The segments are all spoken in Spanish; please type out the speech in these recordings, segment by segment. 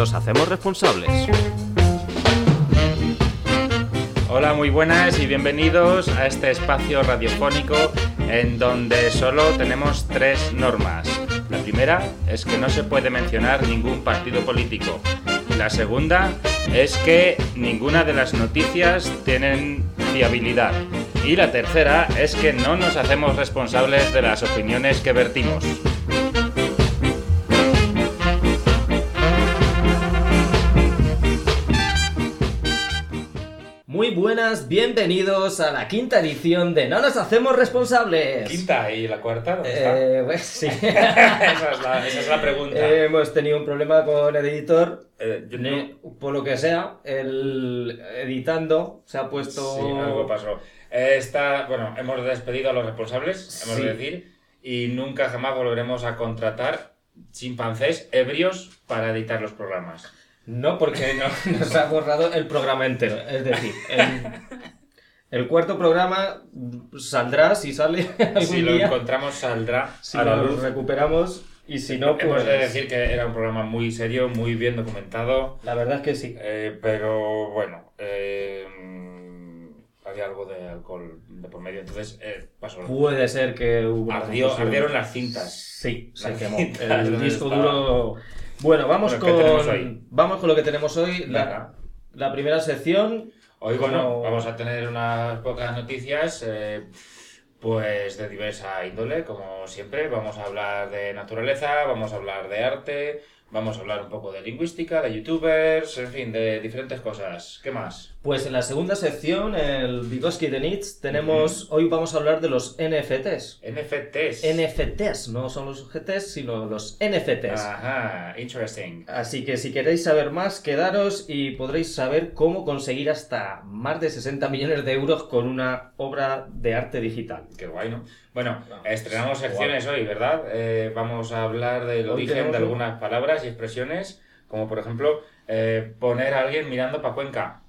nos hacemos responsables. Hola, muy buenas y bienvenidos a este espacio radiofónico en donde solo tenemos tres normas. La primera es que no se puede mencionar ningún partido político. La segunda es que ninguna de las noticias tienen fiabilidad. Y la tercera es que no nos hacemos responsables de las opiniones que vertimos. Buenas, bienvenidos a la quinta edición de No nos hacemos responsables. Quinta y la cuarta, ¿dónde está? Eh, pues sí. esa, es la, esa es la pregunta. Eh, hemos tenido un problema con el editor. Eh, yo no- Ne- Por lo que sea, el editando se ha puesto. Sí, algo pasó. Está, bueno, hemos despedido a los responsables, hemos Sí. de decir, y nunca jamás volveremos a contratar chimpancés ebrios para editar los programas. No, porque no- nos ha borrado el programa entero. Es decir, el, el cuarto programa saldrá si sale algún Si lo encontramos saldrá Si a la lo luz. recuperamos y si no, Hemos pues. de decir que era un programa muy serio, muy bien documentado, La verdad es que sí. eh, pero bueno, eh, había algo de alcohol de por medio, entonces eh, pasó. Puede ser que hubo. Ardió- ardieron las cintas. Sí, se quemó. El disco estaba. Bueno, vamos Bueno, ¿qué tenemos con. Vamos con lo que tenemos hoy. La, primera sección. Hoy, bueno, vamos a tener unas pocas noticias, eh, pues de diversa índole, como siempre. Vamos a hablar de naturaleza, vamos a hablar de arte, vamos a hablar un poco de lingüística, de youtubers, en fin, de diferentes cosas. ¿Qué más? Pues en la segunda sección, el Vygotsky de Nietzsche, tenemos. Hoy vamos a hablar de los NFTs. NFTs. NFTs, no son los GTs, sino los NFTs. Ajá, interesting. Así que si queréis saber más, quedaros y podréis saber cómo conseguir hasta más de 60 millones de euros con una obra de arte digital. Qué guay, ¿no? Bueno, No, estrenamos secciones hoy, ¿verdad? Eh, vamos a hablar del Hoy origen de un- algunas palabras y expresiones, como por ejemplo, eh, poner a alguien mirando para Cuenca.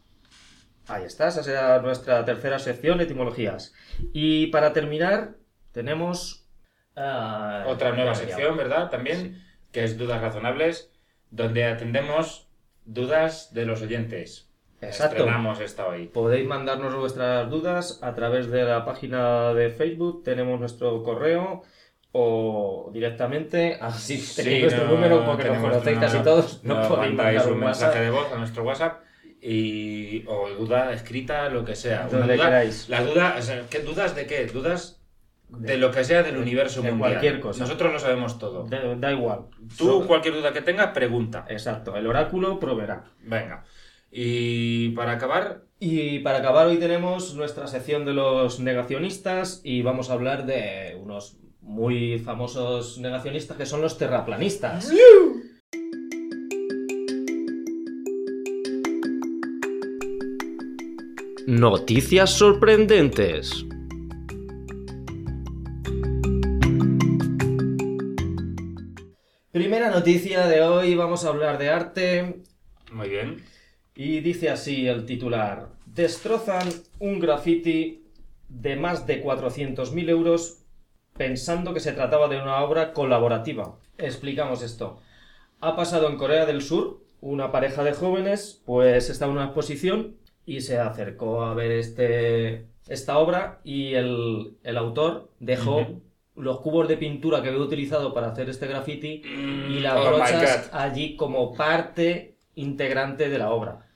Ahí está, esa será nuestra tercera sección, etimologías. Y para terminar, tenemos... ah, Otra nueva sección, ¿verdad? También, que es Dudas Razonables, donde atendemos dudas de los oyentes. Exacto. Estrenamos esta hoy. Podéis mandarnos vuestras dudas a través de la página de Facebook, tenemos nuestro correo o directamente, así tenéis Sí, nuestro no número porque nos conocéis no, casi todos, no, podéis mandáis mandar un un mensaje de voz a nuestro WhatsApp y o duda escrita, lo que sea. Donde duda- queráis. Las dudas, o sea, ¿qué dudas de qué? Dudas de lo que sea del universo de mundial. cualquier cosa. Nosotros lo sabemos todo. Da, da igual. Tú, cualquier duda que tengas, pregunta. Exacto, el oráculo proveerá. Venga. Y para acabar, Y para acabar hoy tenemos nuestra sección de los negacionistas y vamos a hablar de unos muy famosos negacionistas que son los terraplanistas. Noticias sorprendentes. Primera noticia de hoy, vamos a hablar de arte muy bien. Y dice así el titular. Destrozan un graffiti de más de 400.000 euros pensando que se trataba de una obra colaborativa. Explicamos esto. Ha pasado en Corea del Sur, una pareja de jóvenes, pues está en una exposición y se acercó a ver este, esta obra y el, el autor dejó los cubos de pintura que había utilizado para hacer este graffiti y las Oh my brochas allí como parte integrante de la obra.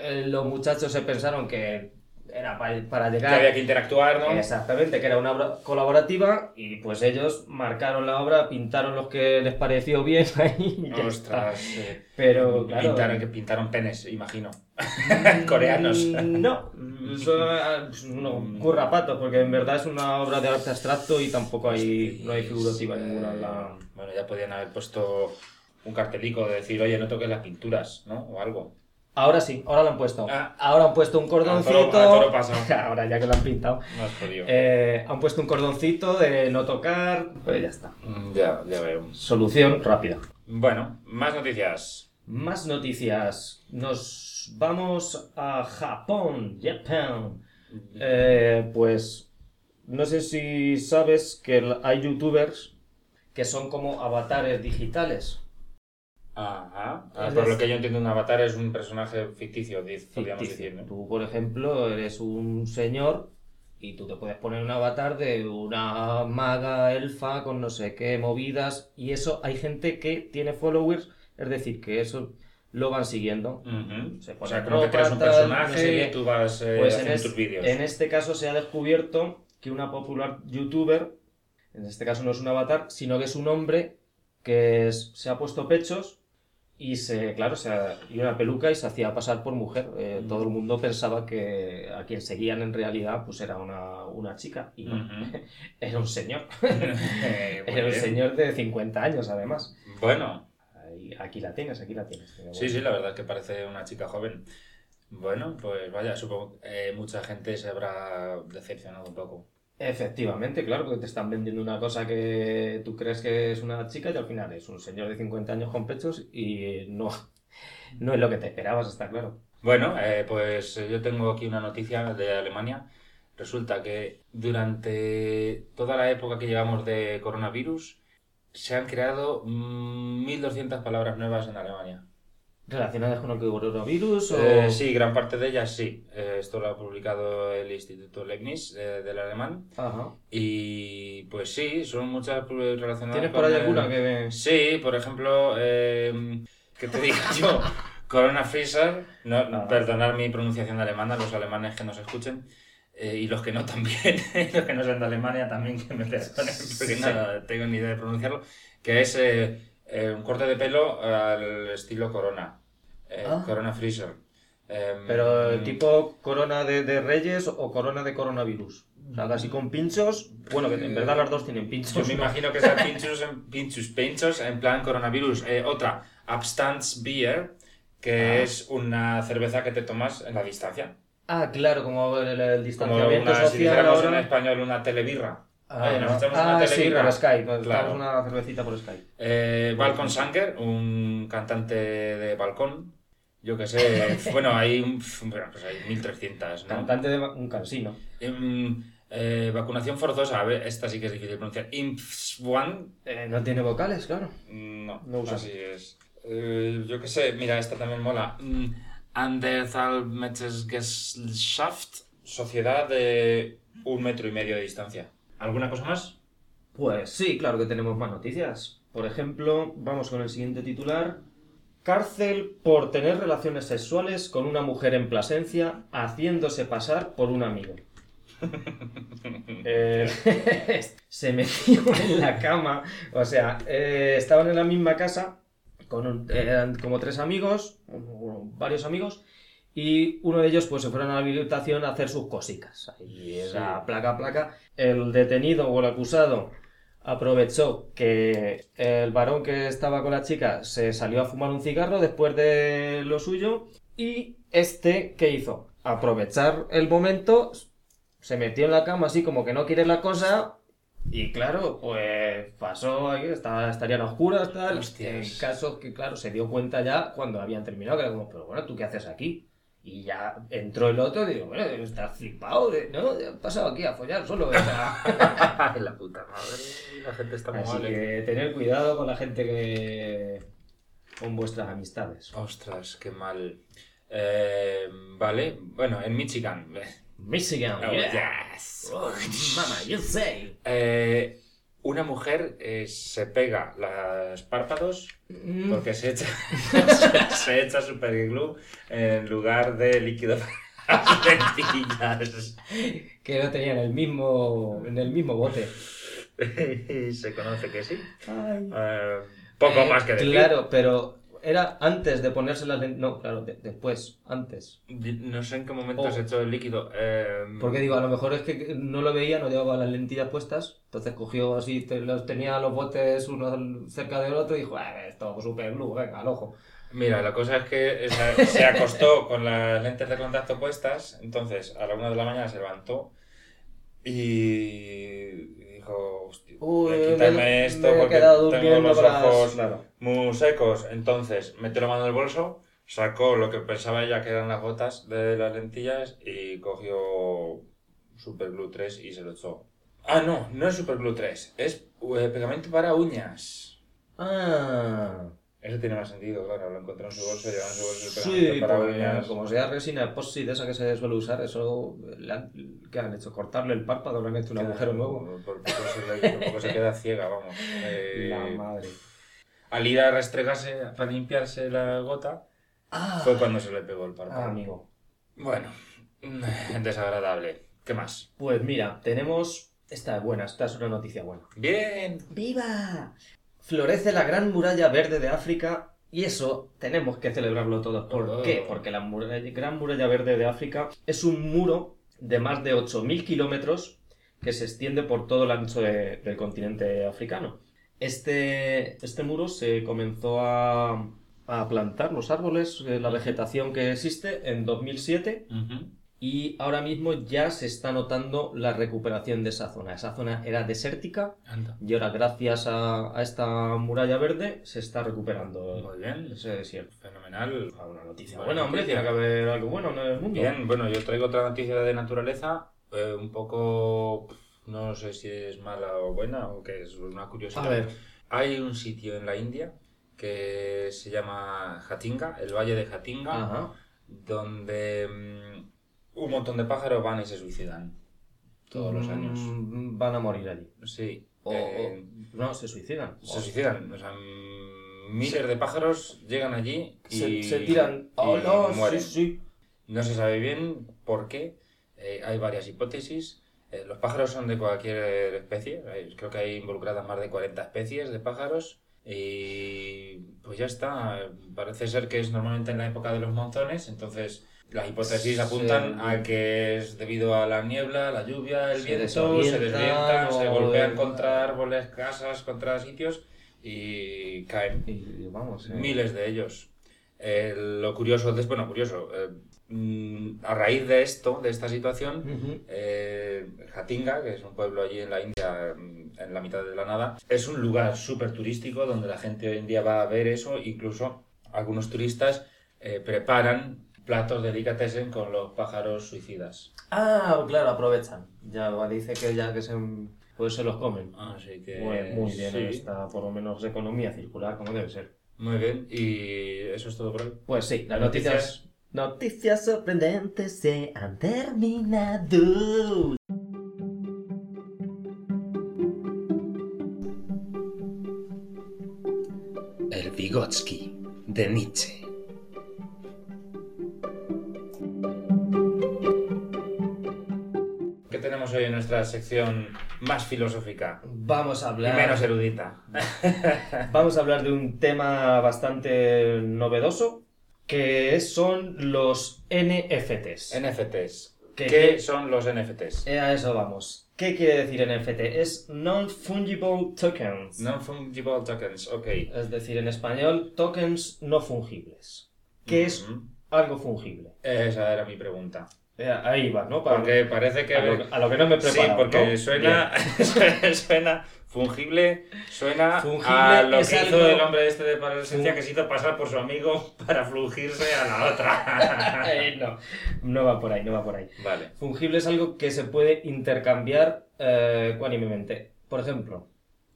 Eh, los muchachos se pensaron que era pa- para Que llegar había que interactuar, ¿no? Exactamente, que era una obra colaborativa y pues ellos marcaron la obra, pintaron los que les pareció bien ahí y Ostras. eh. Pero claro, pintaron, que pintaron penes, imagino. Coreanos. mm, No, son no, currapatos, porque en verdad es una obra de arte abstracto y tampoco hay, no hay figurativa ninguna en la... Bueno, ya podían haber puesto un cartelico de decir, oye, no toques las pinturas, ¿no? O algo. Ahora sí, ahora lo han puesto. Ah. Ahora han puesto un A toro- cordoncito. a toro pasado. ahora ya que lo han pintado. No has podido. Eh, han puesto un cordoncito de no tocar. Pues ya está. Mm, Ya, ya veo. Solución rápida. Bueno, más noticias. Más noticias. Nos vamos a Japón. Japón. Eh, pues no sé si sabes que hay youtubers que son como avatares digitales. Ajá. Ah, por lo que yo entiendo, un avatar es un personaje ficticio, podríamos ficticio. decir. ¿no? Tú, por ejemplo, eres un señor y tú te puedes poner un avatar de una maga elfa con no sé qué movidas y eso hay gente que tiene followers, es decir, que eso lo van siguiendo. Ujú. Se O sea, como que creas un tal, personaje no sé qué. y tú vas eh, Pues en, haciendo es- tus vídeos. en este caso se ha descubierto que una popular youtuber, en este caso no es un avatar, sino que es un hombre que es- se ha puesto pechos y se, claro, se y una peluca y se hacía pasar por mujer. Eh. Todo el mundo pensaba que a quien seguían en realidad pues era una, una chica y no, era un señor. Eh, Era un señor de 50 años además. Bueno, Ahí- aquí la tienes, aquí la tienes. Sí, sí, la verdad es que parece una chica joven. Bueno, pues vaya, supongo que mucha gente se habrá decepcionado un poco. Efectivamente, claro, porque te están vendiendo una cosa que tú crees que es una chica y al final es un señor de 50 años con pechos y no, no es lo que te esperabas, está claro. Bueno, eh, pues yo tengo aquí una noticia de Alemania. Resulta que durante toda la época que llevamos de coronavirus se han creado mm, 1.200 palabras nuevas en Alemania. ¿Relacionadas con el coronavirus o...? Eh, sí, gran parte de ellas sí. Eh, esto lo ha publicado el Instituto Leibniz eh, del alemán. Ajá. Y pues sí, son muchas eh, relacionadas ¿Tienes por ahí el- alguna que...? Sí, por ejemplo, eh, ¿qué te digo yo? Corona Freezer, no, perdonar mi pronunciación de alemana, los alemanes que nos escuchen, eh, y los que no también, los que no sean de Alemania también que me perdonen, porque Sí. no tengo ni idea de pronunciarlo, que es eh, eh, un corte de pelo al estilo Corona, eh, Ah. Corona Freezer. Eh, Pero tipo corona de, de reyes o corona de coronavirus. O sea, casi con pinchos. Bueno, que en verdad las dos tienen pinchos. Yo me ¿no? imagino que sea pinchos, pinchos, pinchos en plan coronavirus. Eh, otra, Abstandsbier, que Ah. es una cerveza que te tomas en la distancia. Ah, claro, como el, el Como distanciamiento una, si social dijéramos en ahora. español una telebirra. Ah, Oye, nos echamos ah, una sí, telebirra. por Skype. Nos Claro. una cervecita por Skype. Eh, Balcon Sanger, un cantante de balcón. Yo que sé, bueno, hay, un- bueno, pues hay 1300, ¿no? Cantante de un cansino. Em, eh, vacunación forzosa, a ver, esta sí que es difícil de pronunciar. Impfswan, Eh, no tiene vocales, claro. No, No usa. así es. Eh, yo qué sé, mira, esta también mola. Mm, Anderthalmetzgesellschaft, sociedad de un metro y medio de distancia. ¿Alguna cosa más? Pues sí, claro que tenemos más noticias. Por ejemplo, vamos con el siguiente titular. Cárcel por tener relaciones sexuales con una mujer en Plasencia haciéndose pasar por un amigo. Eh, se metió en la cama, o sea, eh, estaban en la misma casa, con un- eran como tres amigos, varios amigos, y uno de ellos pues se fueron a la habitación a hacer sus cositas. Ahí era Sí. placa a placa. El detenido o el acusado aprovechó que el varón que estaba con la chica se salió a fumar un cigarro después de lo suyo y este, ¿qué hizo? Aprovechar el momento, se metió en la cama así como que no quiere la cosa y claro, pues pasó ahí, estaba, estarían oscuras, tal. Hostias. El caso que, claro, se dio cuenta ya cuando habían terminado, que era como, pero bueno, ¿tú qué haces aquí? Y ya entró el otro y digo, bueno, estás flipado, de- ¿no? He pasado aquí a follar solo. o sea. la puta madre, la gente está muy Así mal. ¿eh? que tener cuidado con la gente que. con vuestras amistades. Ostras, qué mal. Eh, vale, bueno, en Michigan. eh, Michigan, Oh, yes. Oh, mama, you say. Eh, una mujer eh, se pega los párpados Mm, porque se echa, se, se echa superglue en lugar de líquido para las lentillas. Que no tenían el mismo. en el mismo bote. Se conoce que sí. Ay. Eh, poco Eh, más que decir. Claro, pero era antes de ponerse las lentes. No, claro, de- después, antes. No sé en qué momento Oh. se echó el líquido. eh, Porque digo, a lo mejor es que no lo veía, no llevaba las lentillas puestas. Entonces cogió así, te- los, tenía los botes uno cerca del otro y dijo, "Ah, esto super glue, venga, al ojo. Mira, la cosa es que se acostó con las lentes de contacto puestas, entonces a la una de la mañana se levantó y dijo, Uy, quítame me- esto me porque tengo los las- ojos muy secos. Entonces metió la mano en el bolso, sacó lo que pensaba ella que eran las gotas de las lentillas y cogió Superglue 3 y se lo echó. Ah, no, no es Superglue 3, es eh, pegamento para uñas. Ah, Eso tiene más sentido, claro. Lo encontró en su bolso, lleva en su bolso Sí, para porque uñas. como sea resina epoxi de esa que se suele usar, eso le han, ¿qué han hecho? ¿Cortarle el párpado? ¿Le han hecho un agujero nuevo? Por poco se, le- por poco se queda ciega, vamos. Eh, La madre. al ir a restregarse para limpiarse la gota, Ah, fue cuando se le pegó el párpado. ah, amigo. Bueno, mm, desagradable. ¿Qué más? Pues mira, tenemos... Esta es buena, esta es una noticia buena. Bien. ¡Viva! Florece la gran muralla verde de África y eso tenemos que celebrarlo todos. ¿Por Oh. qué? Porque la muralla- gran muralla verde de África es un muro de más de 8.000 kilómetros que se extiende por todo el ancho de- del continente africano. Este, este muro se comenzó a, a plantar los árboles, eh, la vegetación que existe en 2007 y ahora mismo ya se está notando la recuperación de esa zona. Esa zona era desértica Anda. y ahora, gracias a, a esta muralla verde, se está recuperando Muy bien. ese desierto. Fenomenal. Ah, Una noticia Buena buena, hombre, noticia. tiene que haber algo bueno en el mundo. Bien, bueno, yo traigo otra noticia de naturaleza, eh, un poco, no sé si es mala o buena o que es una curiosidad. A ver, Hay un sitio en la India que se llama Jatinga, el Valle de Jatinga, ajá, donde mm, un montón de pájaros van y se suicidan todos los años. Mm, Van a morir allí. Sí. O, eh, o- no, se suicidan. se suicidan. O sea, miles de pájaros llegan allí y se, se tiran. y ¡Oh, no! mueren. Sí, sí. No se sabe bien por qué. eh, hay varias hipótesis. Eh, los pájaros son de cualquier especie. creo que hay involucradas más de 40 especies de pájaros. Y pues ya está. Parece ser que es normalmente en la época de los monzones. Entonces las hipótesis apuntan a que es debido a la niebla, la lluvia, el Se viento, se desorientan desvientan, se o golpean de- contra árboles, casas, contra sitios y caen. Y, y vamos, eh, Miles de ellos. Eh, lo curioso, es, bueno, curioso, eh, mm, a raíz de esto, de esta situación, eh, Jatinga, que es un pueblo allí en la India, mm, en la mitad de la nada, es un lugar súper turístico donde la gente hoy en día va a ver eso, incluso algunos turistas preparan platos delicatessen con los pájaros suicidas. Ah, claro, aprovechan. Ya dice que ya que se, pues se los comen. Así que... Muy, muy bien, sí. está por lo menos economía circular, como debe ser. Muy bien, y eso es todo por hoy. Pues sí, las Noticias. noticias. Noticias sorprendentes se han terminado. El Vygotsky de Nietzsche. Nuestra sección más filosófica Vamos a y hablar. menos erudita? Vamos a hablar de un tema bastante novedoso que son los NFTs. NFTs. ¿Qué- son los NFTs? Eh, A eso vamos. ¿Qué quiere decir NFT? Es Non-Fungible Tokens. Non-fungible tokens, ok. Es decir, en español, tokens no fungibles. ¿Qué es algo fungible? Esa era mi pregunta. Eh, Ahí va, ¿no? Para- Porque parece que... a, lo, a lo que no me he Sí, porque ¿no? suena, suena fungible, suena Fungible a lo que hizo algo- el hombre este de adolescencia Fun- que se hizo pasar por su amigo para flugirse a la otra. No, no va por ahí, no va por ahí. vale. Fungible es algo que se puede intercambiar eh, ecuánimemente. Por ejemplo,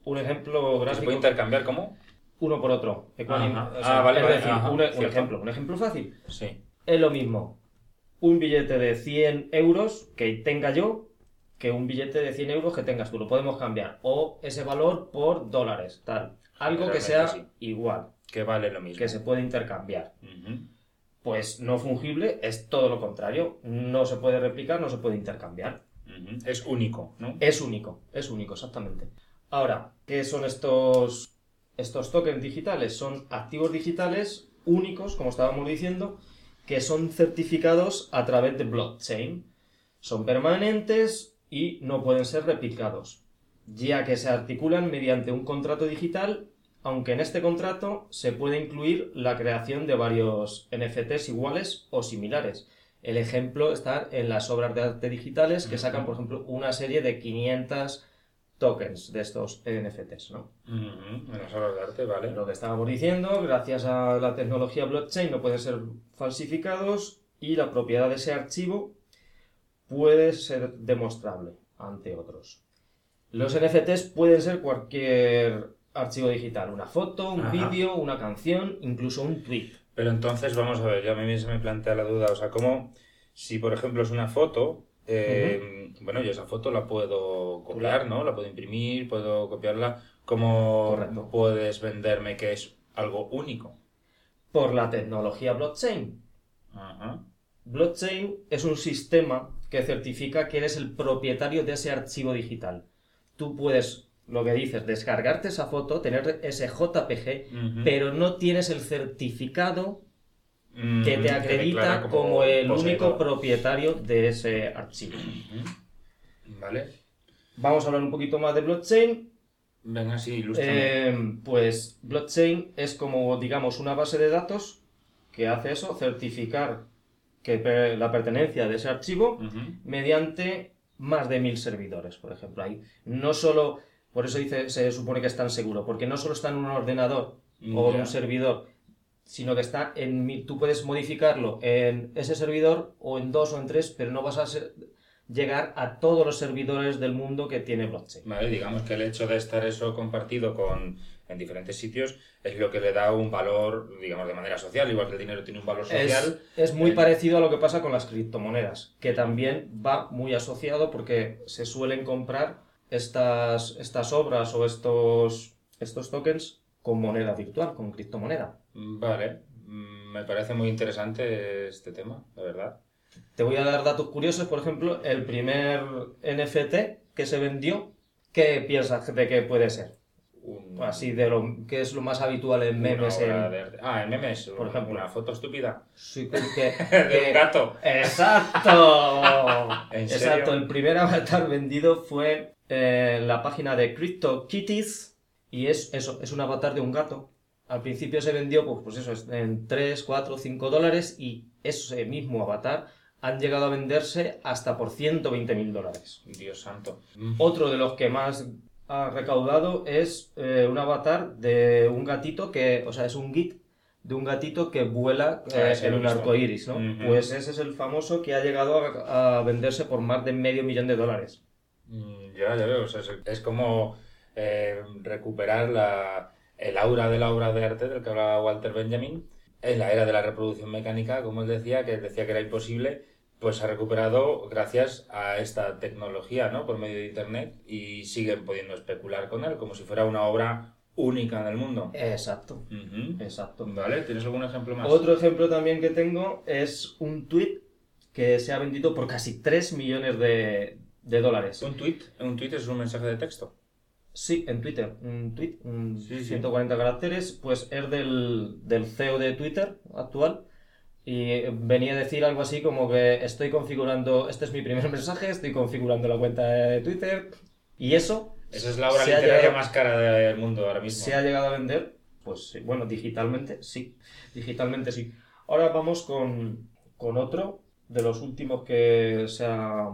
un ejemplo ¿Se gráfico, puede intercambiar cómo? uno por otro. ecuánime. Ajá. O sea, Ah, vale, es vale, decir, ajá, un, un cierto. ejemplo, un ejemplo fácil. Sí. Es lo mismo un billete de 100 euros que tenga yo que un billete de 100 euros que tengas tú. Lo podemos cambiar. O ese valor por dólares, tal. Algo que sea igual, Que vale lo mismo. que se puede intercambiar. Pues no fungible es todo lo contrario. No se puede replicar, no se puede intercambiar. Es único, ¿no? Es único, es único, exactamente. Ahora, ¿qué son estos, estos tokens digitales? Son activos digitales únicos, como estábamos diciendo, que son certificados a través de blockchain. Son permanentes y no pueden ser replicados, ya que se articulan mediante un contrato digital, aunque en este contrato se puede incluir la creación de varios NFTs iguales o similares. El ejemplo está en las obras de arte digitales que sacan, por ejemplo, una serie de 500 tokens de estos NFTs, ¿no? Ujú. En las obras de arte, vale. Lo que estábamos diciendo, gracias a la tecnología blockchain no pueden ser falsificados y la propiedad de ese archivo puede ser demostrable ante otros. Los NFTs pueden ser cualquier archivo digital. Una foto, un vídeo, una canción, incluso un tweet. Pero entonces, vamos a ver, ya a mí se me plantea la duda, o sea, ¿cómo, si por ejemplo es una foto, eh, bueno, yo esa foto la puedo copiar, ¿no? La puedo imprimir, puedo copiarla, ¿cómo Correcto. puedes venderme que es algo único? Por la tecnología blockchain. Blockchain es un sistema que certifica que eres el propietario de ese archivo digital. Tú puedes, lo que dices, descargarte esa foto, tener ese JPG, pero no tienes el certificado Mm, que te declara acredita como, el poseedor. único propietario de ese archivo. Vale. Vamos a hablar un poquito más de blockchain. Venga, sí, ilústrame. Eh, pues blockchain es como, digamos, una base de datos que hace eso, certificar que per- la pertenencia de ese archivo mediante más de mil servidores, por ejemplo. Ahí no solo, por eso dice, se supone que es tan seguro, porque no solo está en un ordenador o en un servidor, sino que está en. Tú puedes modificarlo en ese servidor o en dos o en tres, pero no vas a ser- llegar a todos los servidores del mundo que tiene blockchain. Vale, digamos que el hecho de estar eso compartido con, en diferentes sitios es lo que le da un valor, digamos, de manera social, igual que el dinero tiene un valor social. Es, es muy Eh, parecido a lo que pasa con las criptomonedas, que también va muy asociado porque se suelen comprar estas, estas obras o estos, estos tokens con moneda virtual, con criptomoneda. Vale, mm, me parece muy interesante este tema, la verdad. Te voy a dar datos curiosos, por ejemplo, el primer NFT que se vendió, ¿qué piensas de que puede ser? Un- Así de lo que es lo más habitual en memes. en-. Ah, en memes, Por ejemplo. una foto estúpida Sí, que- que- de un gato. ¡Exacto! ¿En serio? Exacto, el primer avatar vendido fue eh, en la página de CryptoKitties y es eso, es un avatar de un gato. Al principio se vendió, pues, pues eso, es en 3, 4, 5 dólares y ese mismo avatar han llegado a venderse hasta por 120 mil dólares. Dios santo. Mm, Otro de los que más ha recaudado es eh, un avatar de un gatito que, o sea, es un git de un gatito que vuela eh, Ah, ese en un arco iris, ¿no? Pues ese es el famoso que ha llegado a, a venderse por más de medio millón de dólares. Mm, Ya, ya veo. o sea, es, es como eh, recuperar la, el aura de la obra de arte del que hablaba Walter Benjamin en la era de la reproducción mecánica, como él decía, que decía que era imposible, pues ha recuperado gracias a esta tecnología, ¿no? Por medio de Internet y siguen pudiendo especular con él como si fuera una obra única en el mundo. Exacto, exacto. Vale, ¿tienes algún ejemplo más? Otro ejemplo también que tengo es un tweet que se ha vendido por casi 3 millones de, de dólares. Un tweet, un tweet es un mensaje de texto. Sí, en Twitter, un tweet, un Sí, sí. 140 caracteres, pues es del, del CEO de Twitter actual y venía a decir algo así como que estoy configurando, este es mi primer mensaje, estoy configurando la cuenta de Twitter y eso Esa es la obra literaria llegado- más cara del mundo ahora mismo. se ha llegado a vender, pues sí, bueno, digitalmente sí, digitalmente sí. Ahora vamos con, con otro de los últimos que se ha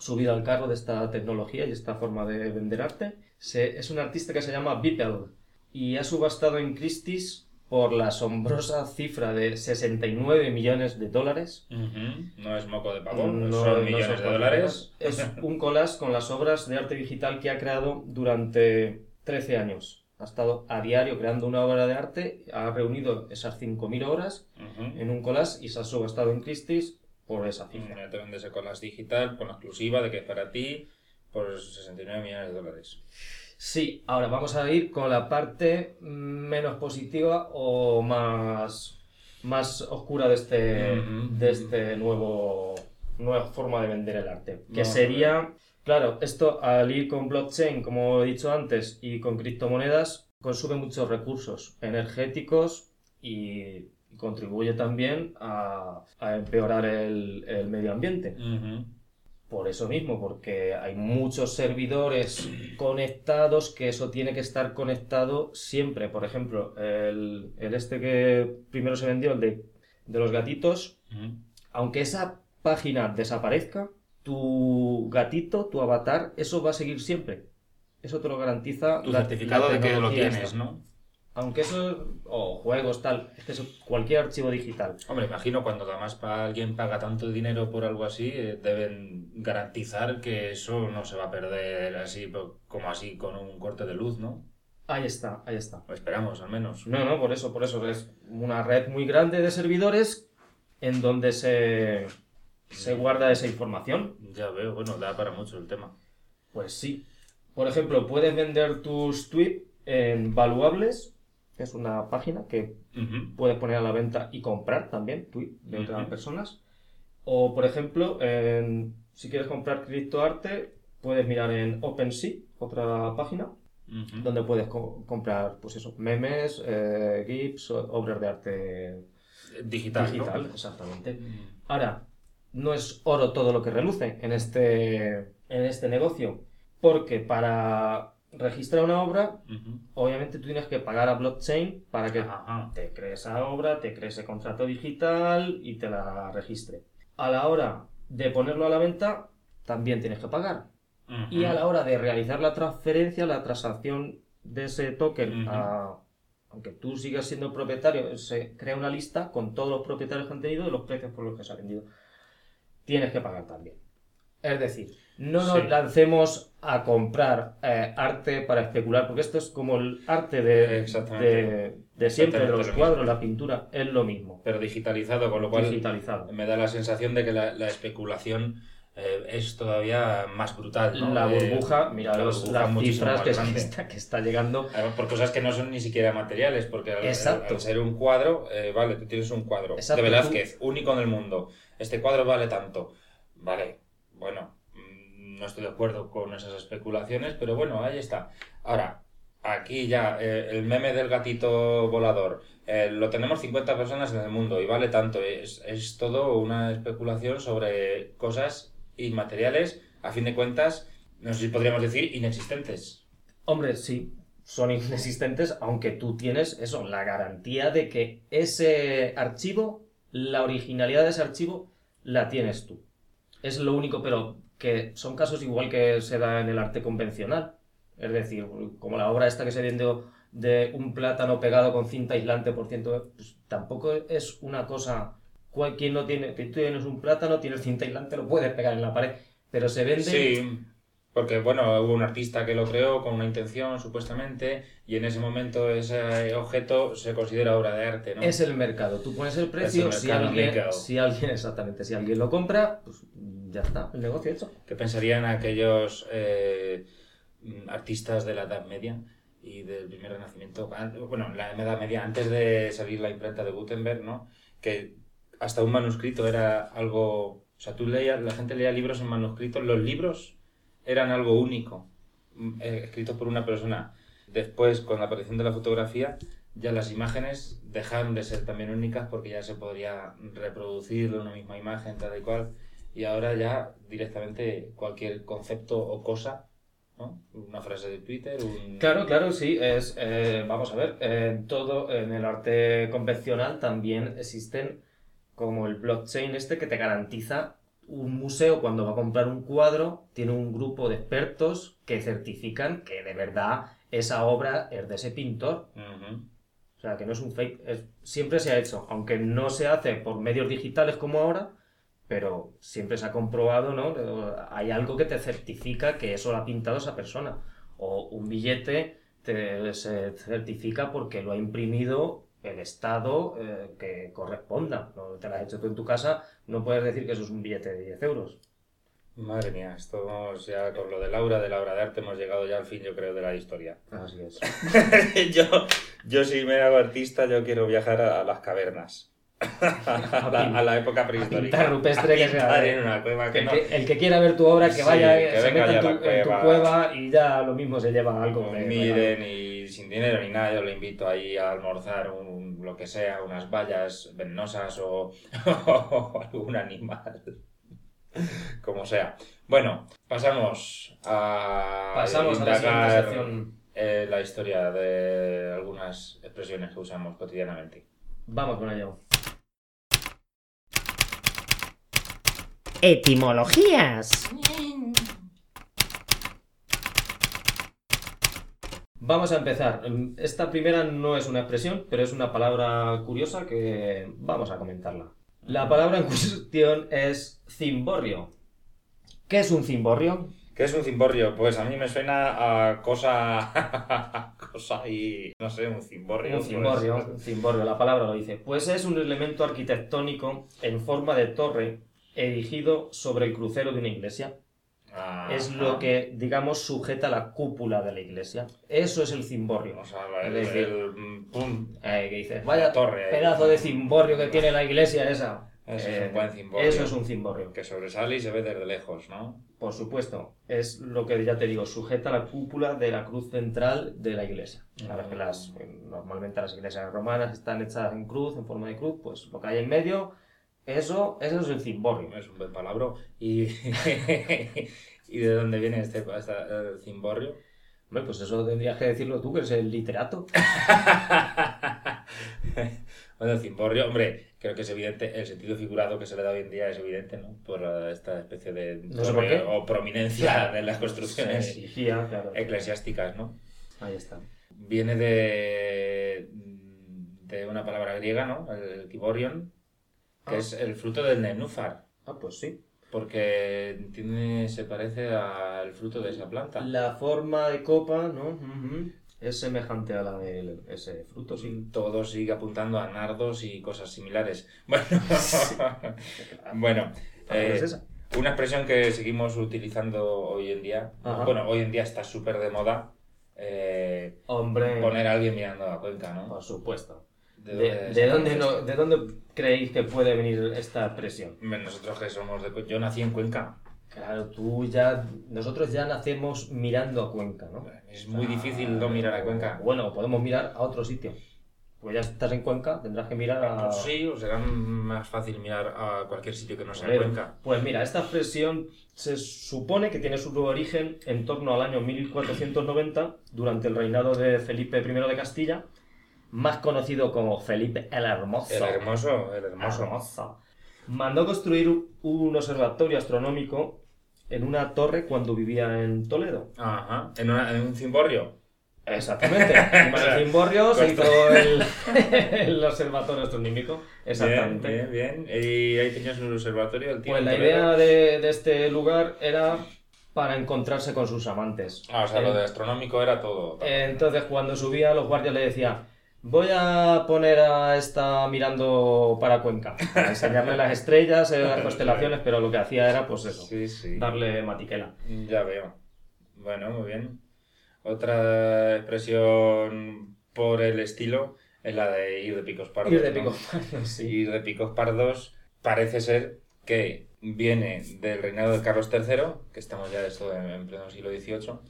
subido al carro de esta tecnología y esta forma de vender arte. Se- es un artista que se llama Beeple y ha subastado en Christie's por la asombrosa cifra de 69 millones de dólares. No es moco de pavón, No- son no millones son de dólares. Es un collage con las obras de arte digital que ha creado durante 13 años. Ha estado a diario creando una obra de arte, ha reunido esas 5.000 horas Ujú. en un collage y se ha subastado en Christie's por esa cifra. Ya te vendes con las digital, con la exclusiva de que es para ti, por 69 millones de dólares. Sí, ahora vamos a ir con la parte menos positiva o más, más oscura de este, Ujú. de este nuevo nueva forma de vender el arte. Que sería, claro, esto al ir con blockchain, como he dicho antes, y con criptomonedas, consume muchos recursos energéticos y contribuye también a, a empeorar el, el medio ambiente. Ujú. Por eso mismo, porque hay muchos servidores conectados que eso tiene que estar conectado siempre. Por ejemplo, el, el este que primero se vendió, el de, de los gatitos, aunque esa página desaparezca, tu gatito, tu avatar, eso va a seguir siempre. Eso te lo garantiza Tu la- certificado la de que lo tienes, esta. ¿no? Aunque eso, o juegos, tal, es que eso- cualquier archivo digital. Hombre, imagino cuando además alguien paga tanto dinero por algo así, eh, deben garantizar que eso no se va a perder así como así con un corte de luz, ¿no? Ahí está, ahí está. Esperamos, al menos. No, no, por eso, por eso. Es una red muy grande de servidores en donde se, se guarda esa información. Ya veo, bueno, da para mucho el tema. Pues sí. Por ejemplo, puedes vender tus tweets en Valuables, es una página que puedes poner a la venta y comprar también tweets de otras personas. O, por ejemplo, en- si quieres comprar criptoarte, puedes mirar en OpenSea, otra página, donde puedes co- comprar, pues eso, memes, eh, GIFs, obras de arte Digital, digital, ¿no? exactamente. Ahora, no es oro todo lo que reluce en este, en este negocio, porque para registrar una obra, obviamente tú tienes que pagar a blockchain para que Ajá. te cree esa obra, te cree ese contrato digital y te la registre. A la hora de ponerlo a la venta, también tienes que pagar. Y a la hora de realizar la transferencia, la transacción de ese token, a- aunque tú sigas siendo propietario, se crea una lista con todos los propietarios que han tenido y los precios por los que se ha vendido. Tienes que pagar también. Es decir, no nos Sí. lancemos a comprar eh, arte para especular, porque esto es como el arte de, Exactamente. de, de siempre, de los lo cuadros, mismo. la pintura, es lo mismo. Pero digitalizado, con lo cual digitalizado. me da la sensación de que la, la especulación eh, es todavía más brutal. ¿no? La Eh, burbuja, mira la burbuja las cifras que, está, que está llegando. Además, por cosas que no son ni siquiera materiales, porque al, ser un cuadro, eh, vale, tú tienes un cuadro Exacto, de Velázquez, único en el mundo. Este cuadro vale tanto. Vale, bueno, mm, no estoy de acuerdo con esas especulaciones, pero bueno, ahí está. Ahora, aquí ya, eh, el meme del gatito volador, eh, lo tenemos 50 personas en el mundo y vale tanto. Es, es todo una especulación sobre cosas inmateriales, a fin de cuentas, no sé si podríamos decir inexistentes. Hombre, sí, son inexistentes, aunque tú tienes eso, la garantía de que ese archivo, la originalidad de ese archivo, la tienes tú. Es lo único, pero que son casos igual que se da en el arte convencional. Es decir, como la obra esta que se vendió de un plátano pegado con cinta aislante por ciento, pues tampoco es una cosa. Quien no tiene, tú tienes un plátano, tienes cinta aislante, lo puedes pegar en la pared, pero se vende. Sí, porque bueno, hubo un artista que lo creó con una intención, supuestamente, y en ese momento ese objeto se considera obra de arte, ¿no? Es el mercado. Tú pones el precio, el si alguien, si alguien, exactamente, si alguien lo compra, pues ya está, el negocio hecho. ¿Qué pensarían aquellos eh, artistas de la Edad Media y del primer Renacimiento? An- Bueno, la Edad Media, antes de salir la imprenta de Gutenberg, ¿no? Que hasta un manuscrito era algo... O sea, tú leías, la gente leía libros en manuscrito, los libros eran algo único, mm, eh, escritos por una persona. Después, con la aparición de la fotografía, ya las imágenes dejaron de ser también únicas porque ya se podría reproducir una misma imagen tal y cual y ahora ya directamente cualquier concepto o cosa, ¿no? Una frase de Twitter, un... Claro, claro, sí, es, eh, vamos a ver, en todo, en el arte convencional también existen como el blockchain este que te garantiza un museo cuando va a comprar un cuadro, tiene un grupo de expertos que certifican que de verdad esa obra es de ese pintor. O sea, que no es un fake. es- siempre se ha hecho, aunque no se hace por medios digitales como ahora, pero siempre se ha comprobado, ¿no? Hay algo que te certifica que eso lo ha pintado esa persona. O un billete te, se certifica porque lo ha imprimido el Estado eh, que corresponda. No te lo has hecho tú en tu casa, no puedes decir que eso es un billete de 10 euros. Madre mía, estamos ya con lo de Laura, de la obra de arte, hemos llegado ya al fin, yo creo, de la historia. Así es. yo, yo si me hago artista, yo quiero viajar a, a las cavernas. A, la, a la época prehistórica. pintar rupestre A que sea de- en una cueva que El no... que, el que quiera ver tu obra, que Sí, vaya, que se meta en tu, la en tu cueva. cueva y ya lo mismo se lleva algo de miren y sin dinero ni nada, yo le invito ahí a almorzar un, lo que sea, unas bayas venenosas o, o algún animal. Como sea. Bueno, pasamos a Pasamos a la siguiente indagar, sección. eh, la historia de algunas expresiones que usamos cotidianamente. Vamos con ello. Etimologías. Vamos a empezar. Esta primera no es una expresión, pero es una palabra curiosa que vamos a comentarla. La palabra en cuestión es cimborrio. ¿Qué es un cimborrio? ¿Qué es un cimborrio? Pues a mí me suena a cosa. cosa y. no sé, un cimborrio. Un cimborrio, un cimborrio, la palabra lo dice. Pues es un elemento arquitectónico en forma de torre erigido sobre el crucero de una iglesia. Ah, Es lo que, digamos, sujeta la cúpula de la iglesia. Eso es el cimborrio. O sea, el, Es decir, el- mm, pum. Eh, que dices, vaya torre ahí. pedazo de cimborrio que tiene la iglesia esa. Eso es Eh, un buen cimborrio. Eso es un cimborrio. Que sobresale y se ve desde lejos, ¿no? Por supuesto, es lo que ya te digo, sujeta la cúpula de la cruz central de la iglesia. Que las, normalmente las iglesias romanas están hechas en cruz, en forma de cruz, pues lo que hay en medio, eso, eso es el cimborrio. Es un buen palabra. ¿Y, ¿Y de dónde viene este, el cimborrio? Hombre, pues eso tendrías que decirlo tú, que eres el literato. bueno, el cimborrio, hombre, creo que es evidente, el sentido figurado que se le da hoy en día es evidente, ¿no? Por eh, esta especie de No sé por qué. o prominencia de las construcciones claro. eclesiásticas, ¿no? Ahí está. Viene de, de una palabra griega, ¿no? El kiborion, que Ah. es el fruto del nenúfar, Ah, pues sí. porque tiene, se parece al fruto de esa planta. La forma de copa, ¿no? Es semejante a la de ese fruto, sí. Todo sigue apuntando a nardos y cosas similares. Bueno, bueno eh, es esa. una expresión que seguimos utilizando hoy en día. Ajá. Bueno, hoy en día está súper de moda eh, Hombre, poner a alguien mirando a Cuenca, ¿no? por supuesto. ¿De ¿De, dónde de dónde no- ¿De dónde creéis que puede venir esta? Hombre, Nosotros que somos de. Yo nací en Cuenca. Claro, tú ya. Nosotros ya nacemos mirando a Cuenca, ¿no? Es muy Ah, difícil no mirar a Cuenca. Bueno, podemos mirar a otro sitio. Pues ya estás en Cuenca, tendrás que mirar a. Pues sí, o será más fácil mirar a cualquier sitio que no sea Cuenca. Pues mira, esta expresión se supone que tiene su origen en torno al año 1490, durante el reinado de Felipe I de Castilla, más conocido como Felipe el Hermoso. El hermoso, el hermoso. Hermoso. Mandó construir un observatorio astronómico en una torre cuando vivía en Toledo. Ajá. ¿En, una- en un cimborrio? Exactamente. Para el Cimborrio se hizo el, el observatorio astronómico. Exactamente. Bien, bien, bien. Y ahí tenías un observatorio, el tío. Pues en la Toledo. idea de, de este lugar era para encontrarse con sus amantes. Ah, o sea, lo Eh, de astronómico era todo. Entonces, cuando subía, los guardias le decían: Voy a poner a esta mirando para Cuenca, a enseñarle las estrellas, eh, las constelaciones, pero lo que hacía era, pues eso, Sí, sí. darle matiquela. Ya veo. Bueno, muy bien. Otra expresión por el estilo es la de ir de picos pardos. Ir de ¿no? pico. sí. Ir de picos pardos parece ser que viene del reinado de Carlos III, que estamos ya esto en, en pleno siglo XVIII,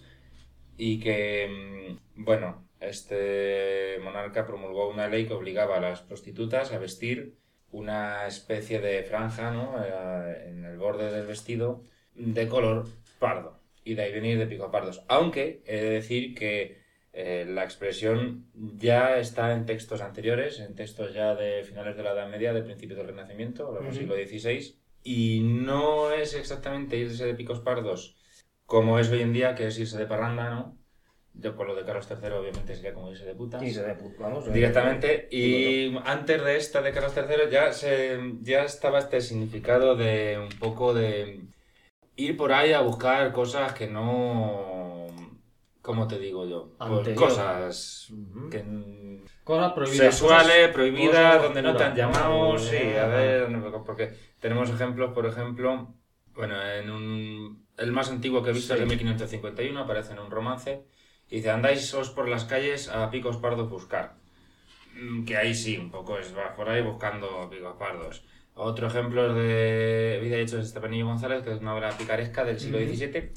y que, mm, bueno, este monarca promulgó una ley que obligaba a las prostitutas a vestir una especie de franja ¿no? Eh, en el borde del vestido de color pardo. Y de ahí venir de picos pardos. Aunque he de decir que eh, la expresión ya está en textos anteriores, en textos ya de finales de la Edad Media, de principios del Renacimiento, del siglo XVI, y no es exactamente irse de picos pardos como es hoy en día, que es irse de parranda, ¿no? Yo con lo de Carlos III obviamente sería como irse de putas. Y se de puto, vamos. eh. Directamente, y antes de esta de Carlos III ya, se, ya estaba este significado de un poco de ir por ahí a buscar cosas que no... ¿Cómo te digo yo? Pues cosas que, Cosas prohibidas. sexuales, cosas- prohibidas, cosas donde no te han llamado, sí, a ver, porque tenemos ejemplos, por ejemplo, bueno, en un, el más antiguo que he visto Sí. es de 1551, aparece en un romance, y dice, andáis os por las calles a picos pardos buscar. Mm, Que ahí sí, un poco es, vas por ahí buscando picos pardos. Otro ejemplo es de Vida y Hechos de Estefanillo González, que es una obra picaresca del siglo. XVII,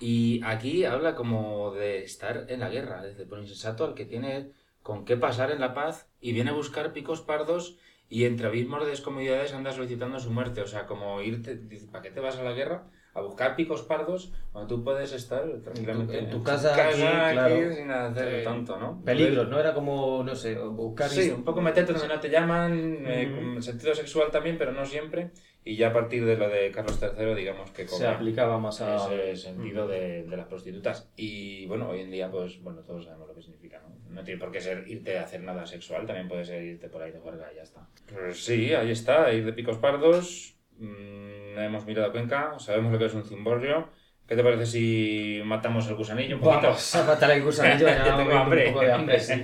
y aquí habla como de estar en la guerra, desde por insensato al que tiene con qué pasar en la paz y viene a buscar picos pardos y entre abismos de descomodidades anda solicitando su muerte. O sea, como irte, dice, ¿para qué te vas a la guerra? A buscar picos pardos cuando tú puedes estar tranquilamente en tu casa, aquí, aquí, claro. sin hacer Eh, tanto, ¿no? Peligros, ¿no? Era como, no sé, buscar... Sí, un poco meterte donde no te llaman, eh, sentido sexual también, pero no siempre. Y ya a partir de lo de Carlos III, digamos que Se aplicaba más a... ese sentido de, de las prostitutas. Y bueno, hoy en día, pues bueno, todos sabemos lo que significa, ¿no? No tiene por qué ser irte a hacer nada sexual, también puede ser irte por ahí de juerga y ya está. Pues sí, ahí está, ir de picos pardos. Mm, hemos mirado a Cuenca, sabemos lo que es un cimborrio. ¿Qué te parece si matamos el gusanillo un poquito? Vamos a matar el gusanillo, ya tengo hambre. un poco de hambre, sí.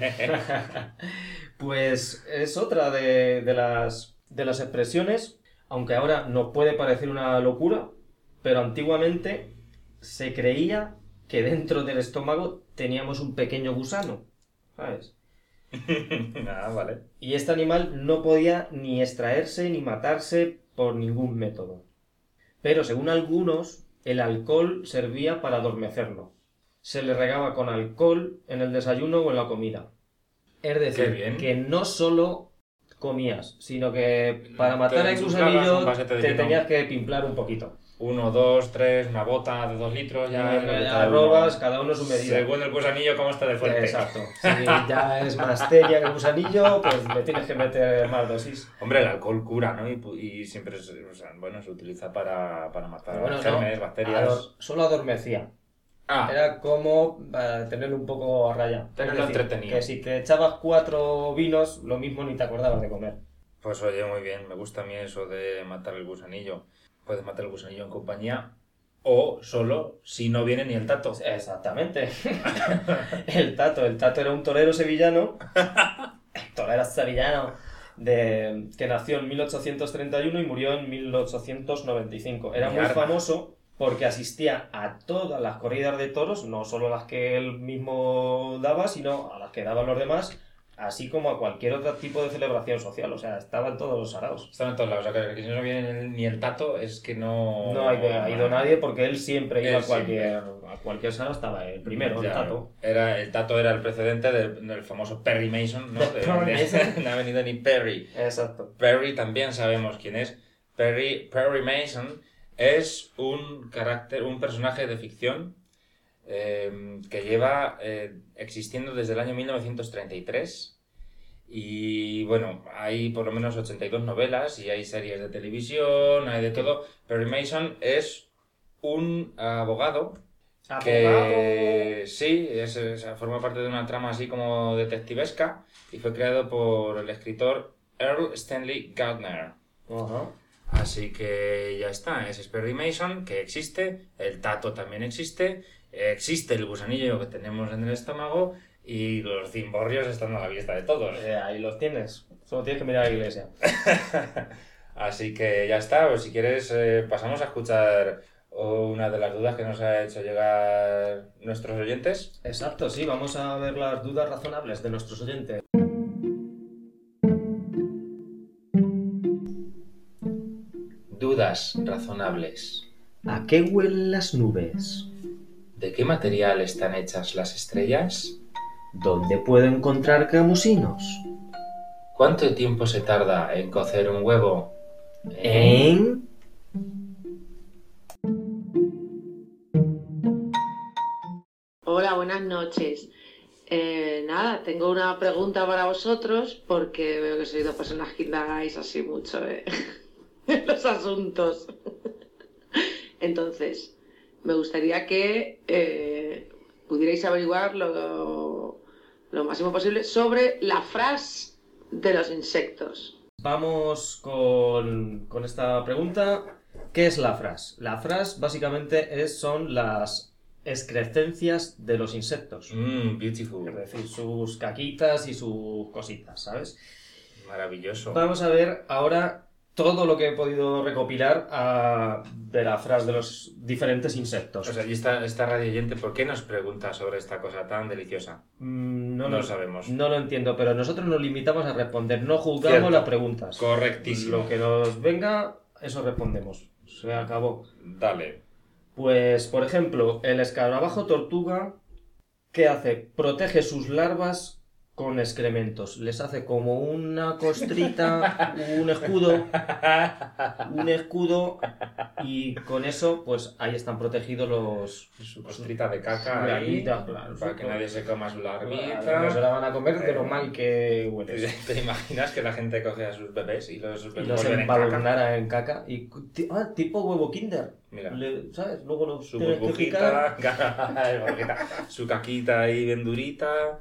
pues es otra de, de las, de las expresiones, aunque ahora nos puede parecer una locura, pero antiguamente se creía que dentro del estómago teníamos un pequeño gusano, ¿sabes? ah, vale. Y este animal no podía ni extraerse ni matarse por ningún método. Pero según algunos, el alcohol servía para adormecerlo. Se le regaba con alcohol en el desayuno o en la comida. Es decir, bien. que no solo comías, sino que para Te matar vasete de te vino. tenías que pimplar un poquito. Uno, dos, tres, una bota de dos litros, ya, Ya, ya robas, uno. cada uno su medida. Según el gusanillo, cómo está de fuerte. Exacto. Si ya es más teria que el gusanillo, pues le tienes que meter más dosis. Hombre, el alcohol cura, ¿no? Y, y siempre es- o sea, bueno, se utiliza para, para matar Bueno, no, gérmenes, bacterias. ador- solo adormecía. Ah, Era como eh, tenerlo un poco a raya. Tenerlo entretenido. Que si te echabas cuatro vinos, lo mismo ni te acordabas de comer. pues oye, muy bien. Me gusta a mí eso de matar el gusanillo. Puedes matar el gusanillo en compañía o solo si no viene ni el tato. Exactamente. el Tato. El Tato era un torero sevillano. torero sevillano. De, que nació en 1831 y murió en 1895. Era muy famoso porque asistía a todas las corridas de toros, no solo las que él mismo daba, sino a las que daban los demás, así como a cualquier otro tipo de celebración social. O sea, estaban todos los araos. Están en todos lados. O sea, que, si no viene ni el tato es que no... No ha ido, ha ido nadie porque él siempre iba a cualquier, a cualquier sala, estaba el primero, el Tato. Era, el tato era el precedente del, del famoso Perry Mason, ¿no? De De, Perry de- Mason. no ha venido ni Perry. Exacto. Perry también sabemos quién es. Perry, Perry Mason es un carácter, un personaje de ficción eh, que lleva eh, existiendo desde el año 1933. Y bueno, hay por lo menos 82 novelas y hay series de televisión, hay de todo. Perry Mason es un abogado que sí, es, es- forma parte de una trama así como detectivesca y fue creado por el escritor Earl Stanley Gardner. Así que ya está, ese es Perry Mason, que existe, el tato también existe, existe el gusanillo que tenemos en el estómago y los cimborrios están a la vista de todos. Eh, ahí los tienes. Solo tienes que mirar a la iglesia. Así que ya está, pues si quieres eh, pasamos a escuchar una de las dudas que nos ha hecho llegar nuestros oyentes. Exacto, sí, vamos a ver las dudas razonables de nuestros oyentes. Dudas razonables. ¿A qué huelen las nubes? ¿De qué material están hechas las estrellas? ¿Dónde puedo encontrar camusinos? ¿Cuánto tiempo se tarda en cocer un huevo? ¿En? Hola, buenas noches. Eh, nada, tengo una pregunta para vosotros porque veo que sois dos personas que indagáis así mucho eh, en los asuntos. Entonces, me gustaría que eh, pudierais averiguar lo, lo máximo posible sobre la frase de los insectos. Vamos con, con esta pregunta. ¿Qué es la frase? La frase básicamente es, son las excrescencias de los insectos. Mmm, beautiful. Es decir, sus caquitas y sus cositas, ¿sabes? Maravilloso. Vamos a ver ahora todo lo que he podido recopilar ah, de la frase de los diferentes insectos. O sea, y esta, esta radio oyente, ¿por qué nos pregunta sobre esta cosa tan deliciosa? Mm, No no, lo sabemos. No lo entiendo, pero nosotros nos limitamos a responder, no juzgamos Cierto. las preguntas. Correctísimo. Lo que nos venga, eso respondemos. Se acabó. Dale. Pues, por ejemplo, el escarabajo tortuga, ¿qué hace? Protege sus larvas con excrementos. Les hace como una costrita, un escudo, un escudo, y con eso, pues ahí están protegidos los... Su costrita de caca ahí, claro, para que nadie se coma su No larvita. se la van a comer de lo mal que huele. ¿Te imaginas que la gente coge a sus bebés y los, Y los en caca? en caca. Y, ah, tipo huevo kinder. Mira. Le- ¿Sabes? Luego lo Su burbujita, su caquita ahí bien durita.